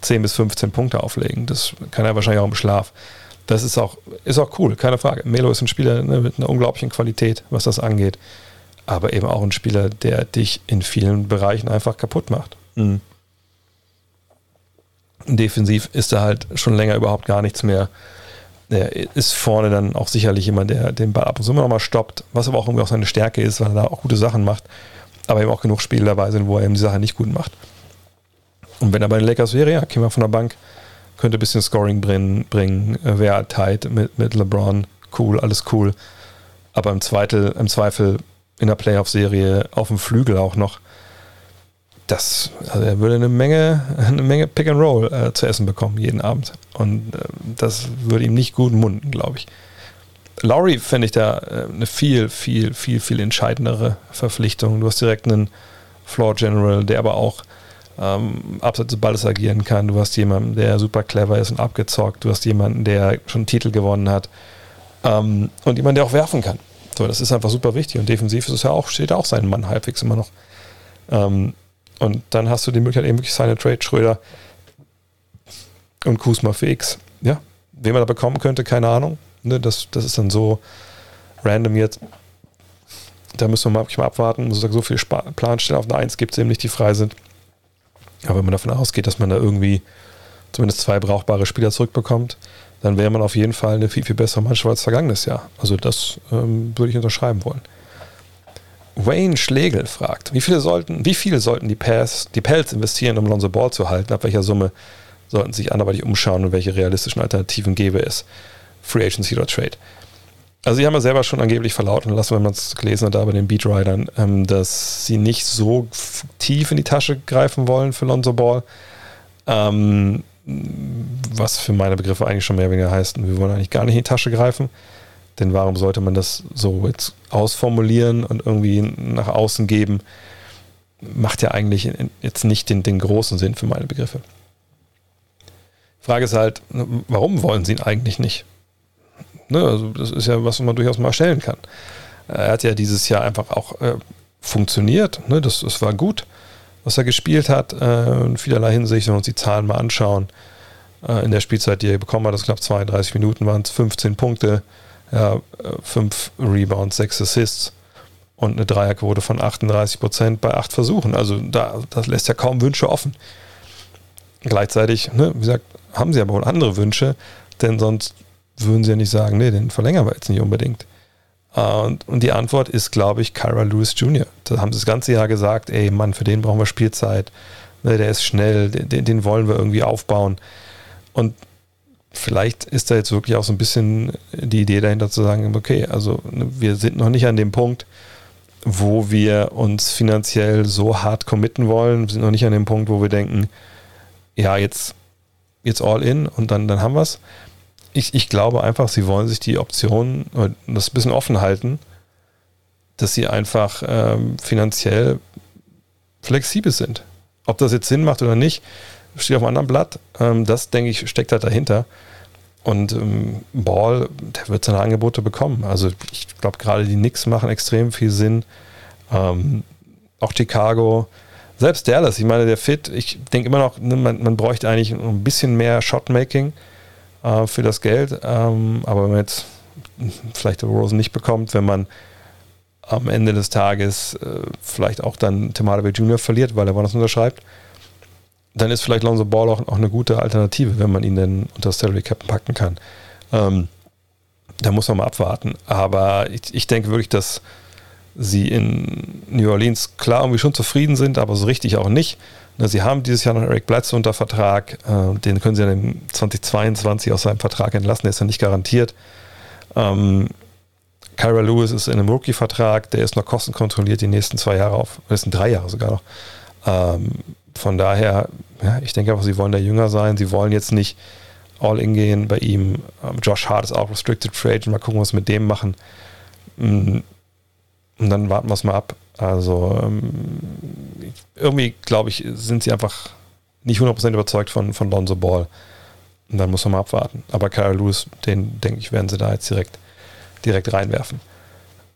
10 bis 15 Punkte auflegen. Das kann er wahrscheinlich auch im Schlaf. Das ist auch, ist auch cool, keine Frage. Melo ist ein Spieler ne, mit einer unglaublichen Qualität, was das angeht. Aber eben auch ein Spieler, der dich in vielen Bereichen einfach kaputt macht. Mhm. Defensiv ist er halt schon länger überhaupt gar nichts mehr. Er ist vorne dann auch sicherlich jemand, der den Ball ab und zu immer noch mal stoppt, was aber auch irgendwie auch seine Stärke ist, weil er da auch gute Sachen macht aber eben auch genug Spiele dabei sind, wo er eben die Sache nicht gut macht. Und wenn er bei den Lakers wäre, ja, käme er von der Bank, könnte ein bisschen Scoring bringen, bringen wäre tight mit, mit LeBron, cool, alles cool. Aber im Zweifel, im Zweifel in der Playoff-Serie auf dem Flügel auch noch, das, also er würde eine Menge, eine Menge Pick and Roll äh, zu essen bekommen jeden Abend. Und äh, das würde ihm nicht gut munden, glaube ich. Lowry fände ich da äh, eine viel, viel, viel, viel entscheidendere Verpflichtung. Du hast direkt einen Floor General, der aber auch ähm, abseits des Balles agieren kann. Du hast jemanden, der super clever ist und abgezockt. Du hast jemanden, der schon einen Titel gewonnen hat. Ähm, und jemanden, der auch werfen kann. So, das ist einfach super wichtig. Und defensiv ist es ja auch, steht auch sein Mann halbwegs immer noch. Ähm, und dann hast du die Möglichkeit, eben wirklich seine Trade Schröder und Kusma für X. Ja, wen man da bekommen könnte, keine Ahnung. Ne, das, das ist dann so random jetzt. Da müssen wir mal, mal abwarten. Also so viele Planstellen auf der 1 gibt es eben nicht, die frei sind. Aber wenn man davon ausgeht, dass man da irgendwie zumindest zwei brauchbare Spieler zurückbekommt, dann wäre man auf jeden Fall eine viel, viel bessere Mannschaft als vergangenes Jahr. Also das ähm, würde ich unterschreiben wollen. Wayne Schlegel fragt, wie viele sollten, wie viele sollten die, Pass, die Pelts investieren, um Lonzo Ball zu halten? Ab welcher Summe sollten sich anderweitig umschauen und welche realistischen Alternativen gäbe es? Free Agency oder Trade? Also sie haben ja selber schon angeblich verlauten lassen, wenn man es gelesen hat, da bei den Beatridern, ähm, dass sie nicht so tief in die Tasche greifen wollen für Lonzo Ball. Ähm, was für meine Begriffe eigentlich schon mehr oder weniger heißt, wir wollen eigentlich gar nicht in die Tasche greifen. Denn warum sollte man das so jetzt ausformulieren und irgendwie nach außen geben? Macht ja eigentlich jetzt nicht den, den großen Sinn für meine Begriffe. Frage ist halt, warum wollen sie ihn eigentlich nicht? Ne, also das ist ja was, was man durchaus mal stellen kann. Er hat ja dieses Jahr einfach auch äh, funktioniert. Ne? Das, das war gut, was er gespielt hat. Äh, in vielerlei Hinsicht, wenn wir uns die Zahlen mal anschauen. Äh, in der Spielzeit, die er bekommen hat, das knapp 32 Minuten waren es 15 Punkte, ja, 5 Rebounds, 6 Assists und eine Dreierquote von 38 Prozent bei 8 Versuchen. Also da, das lässt ja kaum Wünsche offen. Gleichzeitig, ne, wie gesagt, haben sie aber wohl andere Wünsche, denn sonst würden sie ja nicht sagen, nee, den verlängern wir jetzt nicht unbedingt. Und, und die Antwort ist, glaube ich, Kyra Lewis Jr. Da haben sie das ganze Jahr gesagt, ey Mann, für den brauchen wir Spielzeit. Ne, der ist schnell, den, den wollen wir irgendwie aufbauen. Und vielleicht ist da jetzt wirklich auch so ein bisschen die Idee dahinter zu sagen, okay, also ne, wir sind noch nicht an dem Punkt, wo wir uns finanziell so hart committen wollen. Wir sind noch nicht an dem Punkt, wo wir denken, ja, jetzt, jetzt all in und dann, dann haben wir es ich, ich glaube einfach, sie wollen sich die Option, das ein bisschen offen halten, dass sie einfach ähm, finanziell flexibel sind. Ob das jetzt Sinn macht oder nicht, steht auf einem anderen Blatt. Ähm, das, denke ich, steckt halt dahinter. Und ähm, Ball, der wird seine Angebote bekommen. Also ich glaube, gerade die Knicks machen extrem viel Sinn. Ähm, auch Chicago, selbst Dallas, ich meine, der Fit, ich denke immer noch, ne, man, man bräuchte eigentlich ein bisschen mehr Shotmaking äh, für das Geld. Ähm, aber wenn man jetzt vielleicht Rosen nicht bekommt, wenn man am Ende des Tages äh, vielleicht auch dann Hardaway Jr. verliert, weil er woanders unterschreibt, dann ist vielleicht Lonzo Ball auch, auch eine gute Alternative, wenn man ihn denn unter Salary Cap packen kann. Ähm, da muss man mal abwarten. Aber ich, ich denke wirklich, dass sie in New Orleans klar irgendwie schon zufrieden sind, aber so richtig auch nicht. Sie haben dieses Jahr noch Eric Bledsoe unter Vertrag. Äh, den können sie dann 2022 aus seinem Vertrag entlassen. Der ist ja nicht garantiert. Ähm, Kyra Lewis ist in einem Rookie-Vertrag. Der ist noch kostenkontrolliert die nächsten zwei Jahre auf. Das sind drei Jahre sogar noch. Ähm, von daher, ja, ich denke einfach, sie wollen da jünger sein. Sie wollen jetzt nicht all in gehen bei ihm. Ähm, Josh Hart ist auch Restricted Trade. Mal gucken, was wir mit dem machen. Und dann warten wir es mal ab. Also ähm, irgendwie, glaube ich, sind sie einfach nicht 100% überzeugt von, von Lonzo Ball. Und dann muss man mal abwarten. Aber Kyle Lewis, den denke ich, werden sie da jetzt direkt, direkt reinwerfen.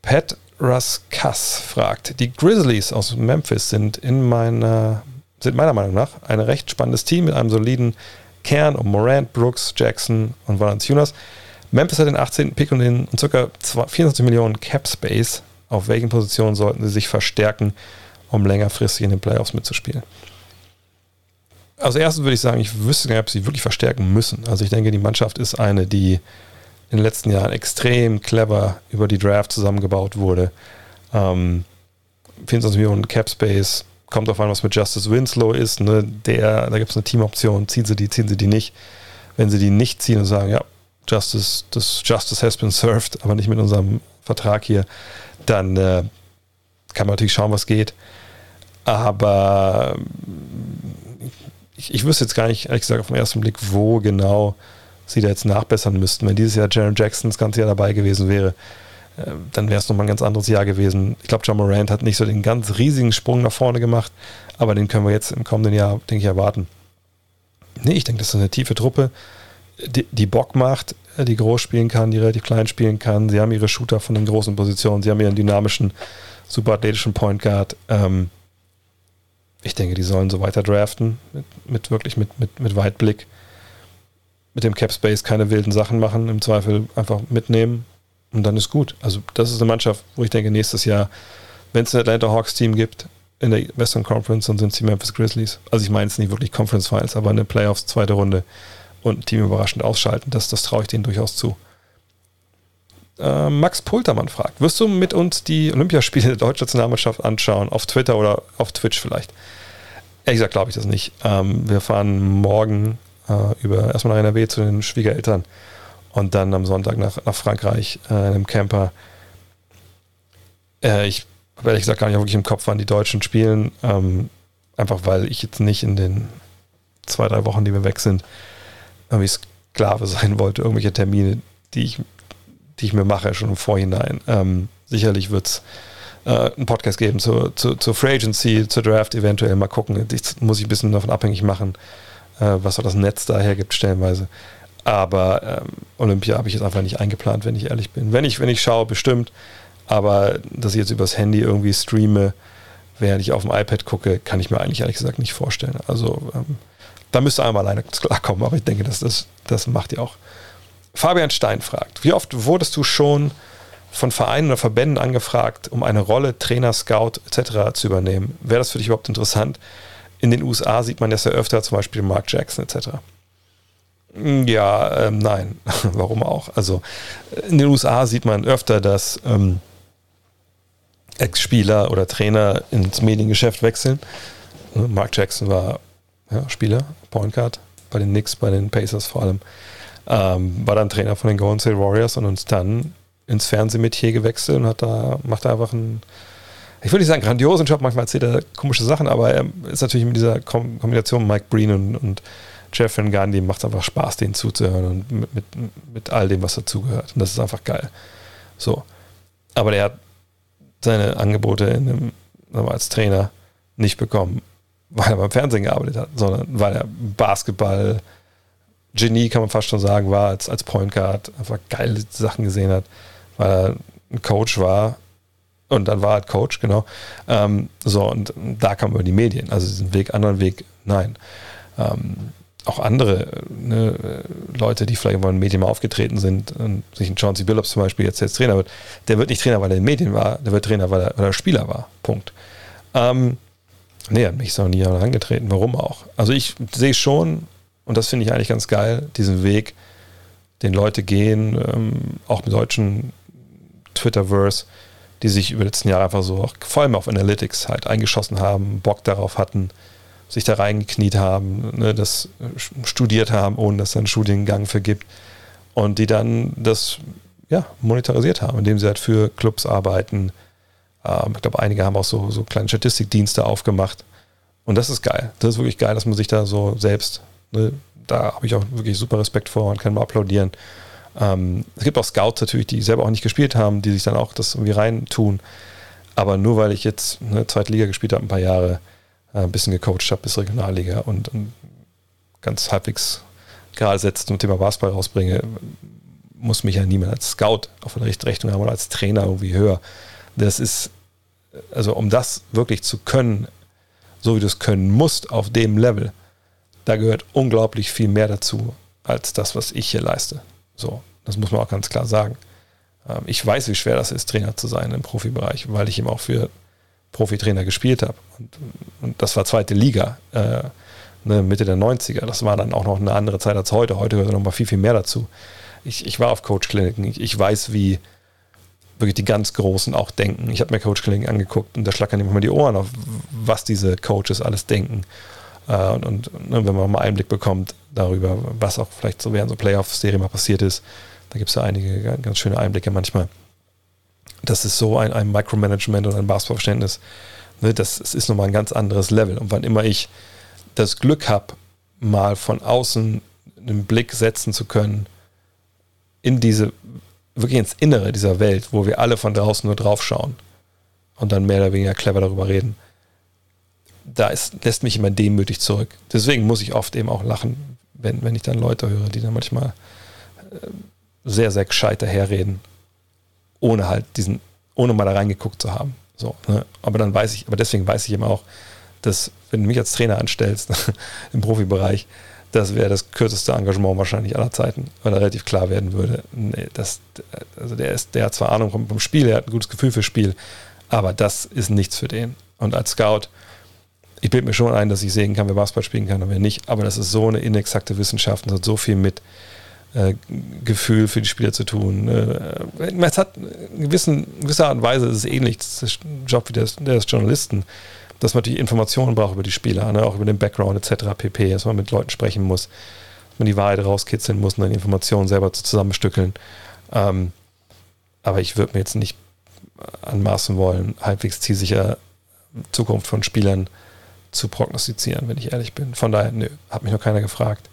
Pat Raskas fragt, die Grizzlies aus Memphis sind in meiner, sind meiner Meinung nach ein recht spannendes Team mit einem soliden Kern um Morant, Brooks, Jackson und Valanciunas. Memphis hat den 18. Pick und den ca. 24 Millionen Cap Space auf welchen Positionen sollten sie sich verstärken, um längerfristig in den Playoffs mitzuspielen? Als erstes würde ich sagen, ich wüsste gar nicht, ob sie wirklich verstärken müssen. Also ich denke, die Mannschaft ist eine, die in den letzten Jahren extrem clever über die Draft zusammengebaut wurde. Ähm, 24 Millionen Cap Space, kommt auf an, was mit Justice Winslow ist. Ne? Der, da gibt es eine Teamoption, ziehen sie die, ziehen sie die nicht. Wenn sie die nicht ziehen und sagen, ja, Justice, das Justice has been served, aber nicht mit unserem Vertrag hier, dann äh, kann man natürlich schauen, was geht. Aber ich, ich wüsste jetzt gar nicht, ehrlich gesagt, auf den ersten Blick, wo genau sie da jetzt nachbessern müssten. Wenn dieses Jahr Jaron Jackson das ganze Jahr dabei gewesen wäre, äh, dann wäre es nochmal ein ganz anderes Jahr gewesen. Ich glaube, John Morant hat nicht so den ganz riesigen Sprung nach vorne gemacht, aber den können wir jetzt im kommenden Jahr, denke ich, erwarten. Nee, ich denke, das ist eine tiefe Truppe, die, die Bock macht, die groß spielen kann, die relativ klein spielen kann. Sie haben ihre Shooter von den großen Positionen, sie haben ihren dynamischen, super athletischen Point Guard. Ähm, ich denke, die sollen so weiter draften, mit, mit wirklich mit, mit, mit Weitblick. mit dem Cap Space keine wilden Sachen machen, im Zweifel einfach mitnehmen und dann ist gut. Also das ist eine Mannschaft, wo ich denke, nächstes Jahr, wenn es ein Atlanta Hawks Team gibt in der Western Conference, dann sind es die Memphis Grizzlies. Also ich meine es nicht wirklich Conference Finals, aber eine Playoffs zweite Runde und ein Team überraschend ausschalten, das, das traue ich denen durchaus zu. Äh, Max Pultermann fragt, wirst du mit uns die Olympiaspiele der deutschen Nationalmannschaft anschauen, auf Twitter oder auf Twitch vielleicht? Ehrlich gesagt glaube ich das nicht. Ähm, wir fahren morgen äh, über erstmal nach NRW zu den Schwiegereltern und dann am Sonntag nach, nach Frankreich äh, in einem Camper. Äh, ich habe ehrlich gesagt gar nicht wirklich im Kopf, wann die Deutschen spielen. Ähm, einfach weil ich jetzt nicht in den zwei, drei Wochen, die wir weg sind, irgendwie Sklave sein wollte, irgendwelche Termine, die ich die ich mir mache, schon im Vorhinein. Ähm, sicherlich wird es äh, einen Podcast geben zur, zur, zur Free Agency, zur Draft eventuell. Mal gucken. Das muss ich ein bisschen davon abhängig machen, äh, was auch das Netz da hergibt, stellenweise. Aber ähm, Olympia habe ich jetzt einfach nicht eingeplant, wenn ich ehrlich bin. Wenn ich, wenn ich schaue, bestimmt. Aber dass ich jetzt übers Handy irgendwie streame, während ich auf dem iPad gucke, kann ich mir eigentlich ehrlich gesagt nicht vorstellen. Also ähm, da müsste einmal alleine klarkommen, aber ich denke, dass das, das macht ihr auch. Fabian Stein fragt, wie oft wurdest du schon von Vereinen oder Verbänden angefragt, um eine Rolle, Trainer, Scout etc. zu übernehmen? Wäre das für dich überhaupt interessant? In den USA sieht man das ja öfter, zum Beispiel Mark Jackson etc. Hm, ja, ähm, nein. Warum auch? Also in den USA sieht man öfter, dass ähm, Ex-Spieler oder Trainer ins Mediengeschäft wechseln. Mark Jackson war ja, Spieler, Point Guard bei den Knicks, bei den Pacers vor allem. Ähm, war dann Trainer von den Golden State Warriors und uns dann ins Fernsehmetier gewechselt und hat da, macht da einfach einen, ich würde nicht sagen grandiosen Job, manchmal erzählt er komische Sachen, aber er ist natürlich mit dieser Kombination Mike Breen und, und Jeff Van Gandhi macht es einfach Spaß, denen zuzuhören und mit, mit, mit all dem, was dazugehört. Und das ist einfach geil. So. Aber der hat seine Angebote in einem, als Trainer nicht bekommen, weil er beim Fernsehen gearbeitet hat, sondern weil er Basketball, Genie, kann man fast schon sagen, war als, als Point Guard, einfach geile Sachen gesehen hat, weil er ein Coach war und dann war er halt Coach, genau. Ähm, so, und da kam über die Medien, also diesen Weg, anderen Weg, nein. Ähm, auch andere ne, Leute, die vielleicht mal in den Medien mal aufgetreten sind, und sich ein Chauncey Billups zum Beispiel jetzt, jetzt Trainer wird, der wird nicht Trainer, weil er in den Medien war, der wird Trainer, weil er, weil er Spieler war. Punkt. Ähm, nee, hat mich so nie herangetreten. Warum auch? Also ich sehe schon, und das finde ich eigentlich ganz geil, diesen Weg, den Leute gehen, ähm, auch mit deutschen Twitterverse, die sich über die letzten Jahre einfach so, vor allem auf Analytics halt eingeschossen haben, Bock darauf hatten, sich da reingekniet haben, ne, das studiert haben, ohne dass es einen Studiengang für gibt und die dann das ja, monetarisiert haben, indem sie halt für Clubs arbeiten. Ähm, ich glaube, einige haben auch so, so kleine Statistikdienste aufgemacht. Und das ist geil. Das ist wirklich geil, dass man sich da so selbst Ne, da habe ich auch wirklich super Respekt vor und kann mal applaudieren. Ähm, es gibt auch Scouts natürlich, die selber auch nicht gespielt haben, die sich dann auch das irgendwie reintun. Aber nur weil ich jetzt eine zweite Liga gespielt habe, ein paar Jahre, äh, ein bisschen gecoacht habe bis Regionalliga und, und ganz halbwegs gerade setzt zum Thema Basketball rausbringe, muss mich ja niemand als Scout auf eine Rechnung haben oder als Trainer irgendwie höher. Das ist, also um das wirklich zu können, so wie du es können musst auf dem Level, da gehört unglaublich viel mehr dazu, als das, was ich hier leiste. So, das muss man auch ganz klar sagen. Ähm, ich weiß, wie schwer das ist, Trainer zu sein im Profibereich, weil ich eben auch für Profitrainer gespielt habe. Und, und das war zweite Liga, äh, ne, Mitte der 90er. Das war dann auch noch eine andere Zeit als heute. Heute gehört noch mal viel, viel mehr dazu. Ich, ich war auf Coach-Kliniken. Ich, ich, weiß, wie wirklich die ganz Großen auch denken. Ich habe mir Coach-Kliniken angeguckt und da schlackern immer die Ohren auf, was diese Coaches alles denken äh, und, und ne, wenn man mal Einblick bekommt darüber, was auch vielleicht so während so Playoff-Serie mal passiert ist, da gibt es ja einige ganz schöne Einblicke manchmal. Das ist so ein, ein Micromanagement und ein Basketballverständnis. Ne, das, das ist nochmal ein ganz anderes Level. Und wann immer ich das Glück habe, mal von außen einen Blick setzen zu können in diese, wirklich ins Innere dieser Welt, wo wir alle von draußen nur drauf schauen und dann mehr oder weniger clever darüber reden, da ist, lässt mich immer demütig zurück. Deswegen muss ich oft eben auch lachen, wenn, wenn ich dann Leute höre, die dann manchmal äh, sehr, sehr gescheit daherreden, ohne halt diesen, ohne mal da reingeguckt zu haben. So, ne? Aber dann weiß ich, aber deswegen weiß ich eben auch, dass wenn du mich als Trainer anstellst im Profibereich, das wäre das kürzeste Engagement wahrscheinlich aller Zeiten, weil er relativ klar werden würde. Nee, das, also der, ist, der hat zwar Ahnung vom, vom Spiel, er hat ein gutes Gefühl fürs Spiel, aber das ist nichts für den. Und als Scout, ich bilde mir schon ein, dass ich sehen kann, wer Basketball spielen kann und wer nicht, aber das ist so eine inexakte Wissenschaft und hat so viel mit äh, Gefühl für die Spieler zu tun. Äh, es hat in gewisser Art und Weise ist es ähnlich, das ist der Job wie des, des Journalisten dass man natürlich Informationen braucht über die Spieler, ne? auch über den Background etc. pp, dass man mit Leuten sprechen muss, dass man die Wahrheit rauskitzeln muss und dann die Informationen selber zusammenstückeln. Ähm, aber ich würde mir jetzt nicht anmaßen wollen, halbwegs zielsicher Zukunft von Spielern zu prognostizieren, wenn ich ehrlich bin. Von daher, nö, hat mich noch keiner gefragt.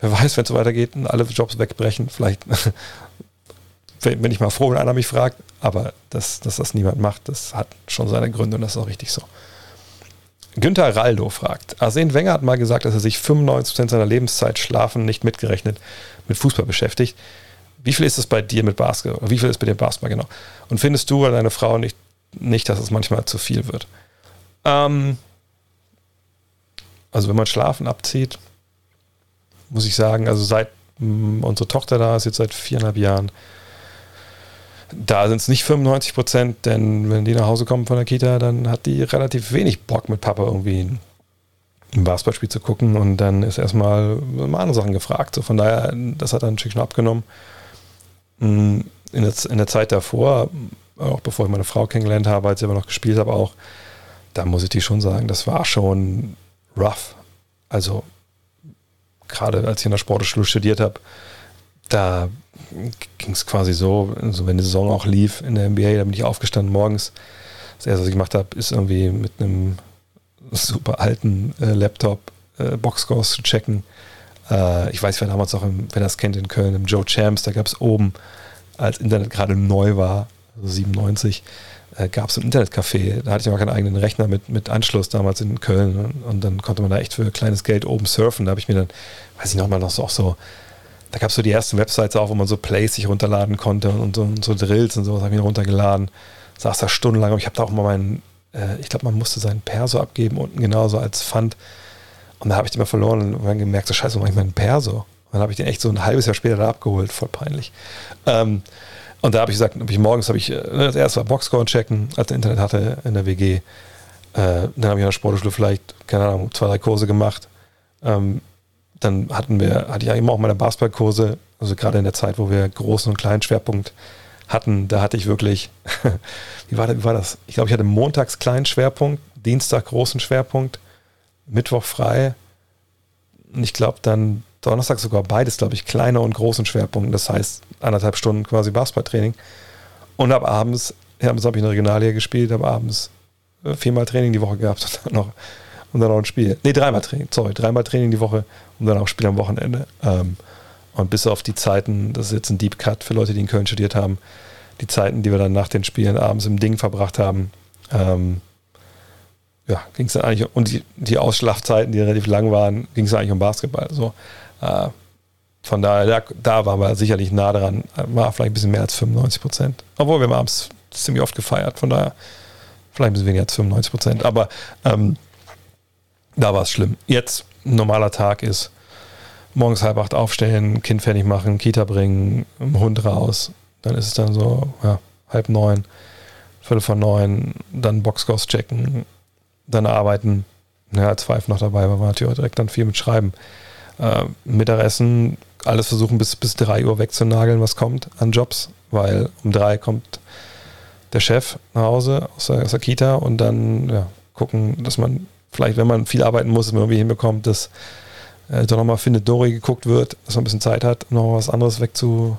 Wer weiß, wenn es so weitergeht und alle Jobs wegbrechen, vielleicht bin ich mal froh, wenn einer mich fragt, aber dass, dass das niemand macht, das hat schon seine Gründe und das ist auch richtig so. Günther Raldo fragt, Arsene Wenger hat mal gesagt, dass er sich 95% seiner Lebenszeit schlafen nicht mitgerechnet mit Fußball beschäftigt. Wie viel ist es bei dir mit Basketball? Wie viel ist bei dir Basketball genau? Und findest du oder deine Frau nicht, nicht dass es manchmal zu viel wird? Ähm, also wenn man Schlafen abzieht, muss ich sagen, also seit mh, mm, unsere Tochter da ist, jetzt seit viereinhalb Jahren, da sind es nicht 95 Prozent, denn wenn die nach Hause kommen von der Kita, dann hat die relativ wenig Bock mit Papa irgendwie ein Basketballspiel zu gucken und dann ist erstmal mal andere Sachen gefragt. So von daher, das hat dann natürlich schon abgenommen. Mm, in der, in der Zeit davor, auch bevor ich meine Frau kennengelernt habe, als ich aber noch gespielt habe, auch, da muss ich dir schon sagen, das war schon rough. Also gerade als ich in der Sportschule studiert habe, da ging es quasi so, also wenn die Saison auch lief in der NBA, da bin ich aufgestanden morgens. Das erste, was ich gemacht habe, ist irgendwie mit einem super alten äh, Laptop äh, Boxscores zu checken. Äh, ich weiß, wer damals auch, im, wer das kennt in Köln, im Joe Champs, da gab es oben, als Internet gerade neu war, also 97, äh, gab es ein Internetcafé. Da hatte ich aber keinen eigenen Rechner mit, mit Anschluss damals in Köln. Und, und dann konnte man da echt für kleines Geld oben surfen. Da habe ich mir dann, weiß ich noch mal, noch so, auch so da gab es so die ersten Websites auch, wo man so Plays sich runterladen konnte und so, und so Drills und sowas habe ich mir runtergeladen. Saß da stundenlang, aber ich habe da auch mal meinen, äh, ich glaube, man musste seinen Perso abgeben, unten genauso als Pfand. Und da habe ich den mal verloren und dann gemerkt, so scheiße, wo mache ich meinen Perso? Und dann habe ich den echt so ein halbes Jahr später da abgeholt, voll peinlich. Ähm, und da habe ich gesagt, hab ich morgens habe ich, äh, das erste war Boxscore checken, als ich Internet hatte in der WG. Äh, dann habe ich in der Sportschule vielleicht, keine Ahnung, zwei, drei Kurse gemacht. Ähm, dann hatten wir, hatte ich ja immer auch meine Basketballkurse, also gerade in der Zeit, wo wir großen und kleinen Schwerpunkt hatten, da hatte ich wirklich, wie, war das, wie war das? Ich glaube, ich hatte montags kleinen Schwerpunkt, Dienstag großen Schwerpunkt, Mittwoch frei und ich glaube dann Donnerstag sogar beides, glaube ich, kleine und großen Schwerpunkt. Das heißt anderthalb Stunden quasi Basketballtraining. Und ab abends, abends habe ich eine Regionalliga gespielt, habe abends äh, viermal Training die Woche gehabt und dann noch und dann auch ein Spiel. Nee, dreimal Training, sorry, dreimal Training die Woche und dann auch Spiel am Wochenende. Ähm, und bis auf die Zeiten, das ist jetzt ein Deep Cut für Leute, die in Köln studiert haben, die Zeiten, die wir dann nach den Spielen abends im Ding verbracht haben, ähm, ja, ging es dann eigentlich, und die, die Ausschlafzeiten, die relativ lang waren, ging es eigentlich um Basketball. So, äh, von daher, da, da waren wir sicherlich nah dran, war vielleicht ein bisschen mehr als 95 Prozent. Obwohl wir haben abends ziemlich oft gefeiert, von daher vielleicht ein bisschen weniger als 95 Prozent. Aber ähm, da war es schlimm. Jetzt, normaler Tag ist morgens halb acht aufstellen, Kind fertig machen, Kita bringen, Hund raus. Dann ist es dann so, ja, halb neun, viertel von neun, dann Boxkurs checken, dann arbeiten. Ja, als Five noch dabei war, war natürlich auch direkt dann viel mit Schreiben. Äh, Mittagessen, alles versuchen bis, bis drei Uhr wegzunageln, was kommt an Jobs, weil um drei kommt der Chef nach Hause aus der, aus der Kita und dann ja, gucken, dass man vielleicht, wenn man viel arbeiten muss, irgendwie hinbekommt, dass äh, doch nochmal Findet Dory geguckt wird, dass man ein bisschen Zeit hat, noch was anderes wegzu,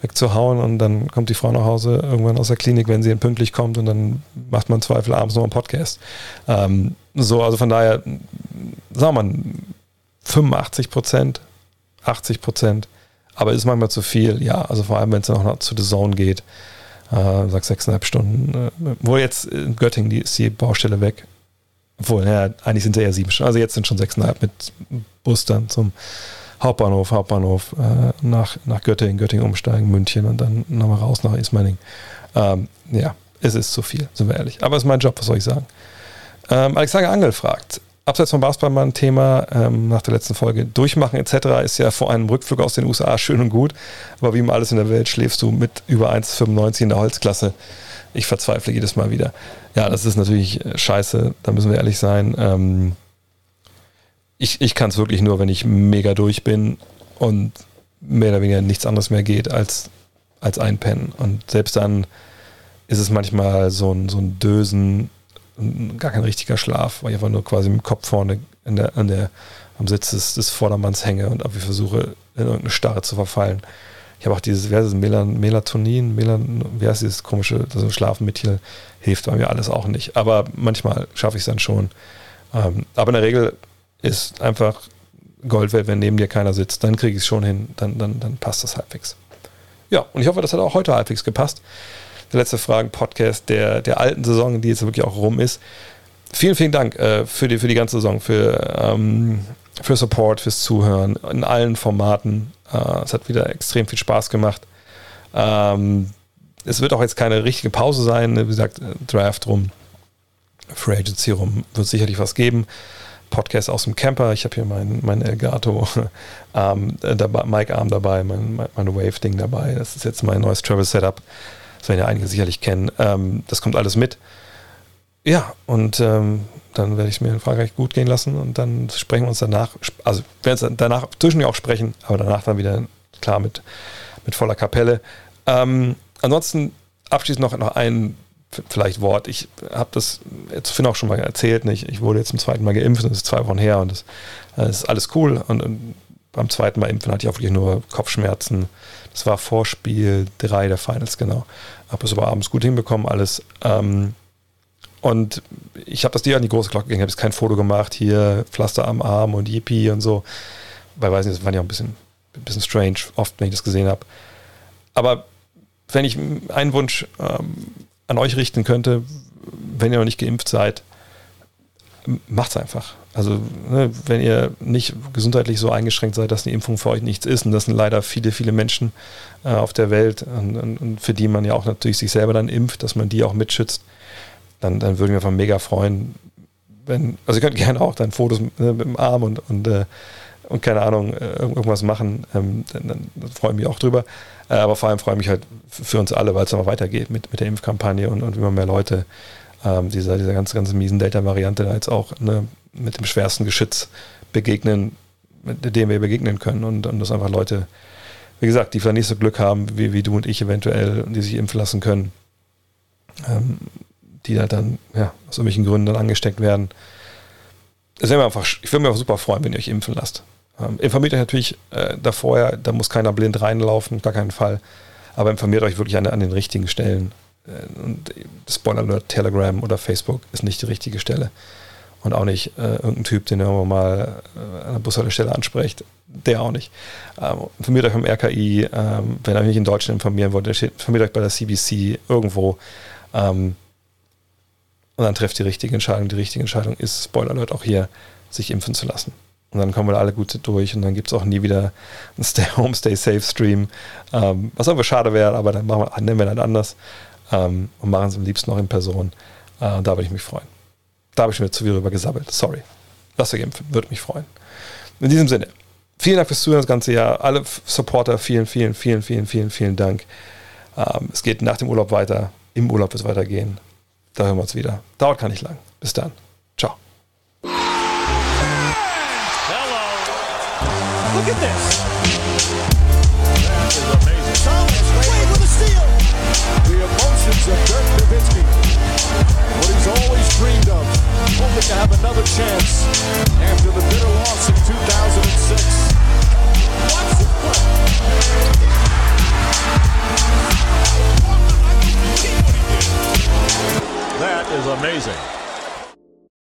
wegzuhauen und dann kommt die Frau nach Hause irgendwann aus der Klinik, wenn sie pünktlich kommt und dann macht man Zweifel abends noch einen Podcast. Ähm, so, also von daher, sagen wir mal, 85 Prozent, 80 Prozent, aber ist manchmal zu viel, ja, also vor allem, wenn es dann noch zu The Zone geht, äh, sag sechseinhalb Stunden, äh, wo jetzt in Göttingen die, ist die Baustelle weg, obwohl, ja, eigentlich sind es eher sieben Stunden. Also jetzt sind schon sechseinhalb mit Bus dann zum Hauptbahnhof, Hauptbahnhof, äh, nach, nach Göttingen, Göttingen umsteigen, München und dann nochmal raus nach Ismaning. Ähm, ja, es ist zu viel, sind wir ehrlich. Aber es ist mein Job, was soll ich sagen? Ähm, Alexander Angel fragt, abseits vom Basketball mal ein Thema ähm, nach der letzten Folge. Durchmachen etc. ist ja vor einem Rückflug aus den USA schön und gut, aber wie immer alles in der Welt schläfst du mit über 1,95 in der Holzklasse. Ich verzweifle jedes Mal wieder. Ja, das ist natürlich äh, scheiße, da müssen wir ehrlich sein. Ähm, ich ich kann es wirklich nur, wenn ich mega durch bin und mehr oder weniger nichts anderes mehr geht als, als einpennen. Und selbst dann ist es manchmal so ein, so ein Dösen, gar kein richtiger Schlaf, weil ich einfach nur quasi mit dem Kopf vorne in der, an der, am Sitz des, des Vordermanns hänge und irgendwie versuche, in irgendeine Starre zu verfallen. Ich habe auch dieses, wer ist es, Melatonin, Melan, wie heißt dieses komische, das Schlafen mit hier, hilft bei mir alles auch nicht. Aber manchmal schaffe ich es dann schon. Ähm, aber in der Regel ist einfach Gold wert, wenn neben dir keiner sitzt, dann kriege ich es schon hin, dann, dann, dann passt das halbwegs. Ja, und ich hoffe, das hat auch heute halbwegs gepasst. Der letzte Fragen-Podcast der, der alten Saison, die jetzt wirklich auch rum ist. Vielen, vielen Dank äh, für, die, für die ganze Saison, für, ähm, für Support, fürs Zuhören in allen Formaten. Äh, es hat wieder extrem viel Spaß gemacht. Ähm, es wird auch jetzt keine richtige Pause sein. Wie gesagt, äh, Draft rum, Free Agency rum, wird sicherlich was geben. Podcast aus dem Camper. Ich habe hier mein, mein Elgato Arm, äh, dabei, Mic Arm dabei, mein, mein, mein Wave-Ding dabei. Das ist jetzt mein neues Travel-Setup. Das werden ja einige sicherlich kennen. Ähm, das kommt alles mit. Ja, und ähm, dann werde ich es mir in Frankreich gut gehen lassen und dann sprechen wir uns danach, also werden uns danach zwischendurch auch sprechen, aber danach dann wieder klar mit, mit voller Kapelle. Ähm, ansonsten abschließend noch, noch ein vielleicht Wort. Ich habe das jetzt Finn auch schon mal erzählt. Nicht? Ich wurde jetzt zum zweiten Mal geimpft, das ist zwei Wochen her und das, das ist alles cool. Und, und, beim zweiten Mal impfen hatte ich auch wirklich nur Kopfschmerzen. Das war Vorspiel 3 der Finals, genau. Habe es aber abends gut hinbekommen, alles. Ähm, und ich habe das dir an die große Glocke gegeben, habe jetzt kein Foto gemacht, hier Pflaster am Arm und Yippie und so. Weil, weiß nicht, das war ja auch ein bisschen, ein bisschen strange, oft, wenn ich das gesehen habe. Aber wenn ich einen Wunsch ähm, an euch richten könnte, wenn ihr noch nicht geimpft seid, macht es einfach. Also, ne, wenn ihr nicht gesundheitlich so eingeschränkt seid, dass eine Impfung für euch nichts ist, und das sind leider viele, viele Menschen äh, auf der Welt, und, und, für die man ja auch natürlich sich selber dann impft, dass man die auch mitschützt, dann, dann würde ich mich einfach mega freuen, wenn, also ihr könnt gerne auch dann Fotos mit, ne, mit dem Arm und, und, äh, und keine Ahnung, äh, irgendwas machen, ähm, dann, dann freue ich mich auch drüber. Äh, aber vor allem freue ich mich halt für uns alle, weil es noch weitergeht mit, mit der Impfkampagne und, und immer mehr Leute ähm, dieser, dieser ganz, ganz miesen Delta-Variante da jetzt auch ne, mit dem schwersten Geschütz begegnen, mit dem wir begegnen können und, und dass einfach Leute, wie gesagt, die vielleicht nicht so Glück haben, wie, wie du und ich eventuell, die sich impfen lassen können, ähm, die da dann ja, aus irgendwelchen Gründen dann angesteckt werden. Das wäre einfach, ich würde mich super freuen, wenn ihr euch impfen lasst. Ähm, informiert euch natürlich äh, davor, da muss keiner blind reinlaufen, gar keinen Fall. Aber informiert euch wirklich an, an den richtigen Stellen. Äh, und Spoiler Alert, Telegram oder Facebook ist nicht die richtige Stelle. Und auch nicht äh, irgendein Typ, den ihr mal äh, an der Bushaltestelle anspricht. Der auch nicht. Ähm, informiert euch beim RKI, ähm, wenn ihr euch nicht in Deutschland informieren wollt, informiert euch bei der CBC irgendwo. Ähm, und dann trefft die richtige Entscheidung. Die richtige Entscheidung ist, Spoiler Alert, auch hier, sich impfen zu lassen. Und dann kommen wir alle gut durch und dann gibt es auch nie wieder einen Stay Home, Stay Safe Stream. Ähm, was irgendwie schade wäre, aber dann machen wir, nennen wir dann anders ähm, und machen es am liebsten noch in Person. Äh, da würde ich mich freuen. Da habe ich mir zu viel drüber gesabbelt. Sorry. Lasst euch impfen, würde mich freuen. In diesem Sinne, vielen Dank fürs Zuhören das ganze Jahr. Alle Supporter, vielen, vielen, vielen, vielen, vielen, vielen Dank. Ähm, es geht nach dem Urlaub weiter. Im Urlaub wird es weitergehen. Da hören wir uns wieder. Dauert gar nicht lang. Bis dann. Ciao. Look at this. That is amazing. Thomas Wade with a steal. The emotions of Dirk Nowitzki. What he's always dreamed of. Hoping to have another chance after the bitter loss in 2006. Watch the play. That is amazing.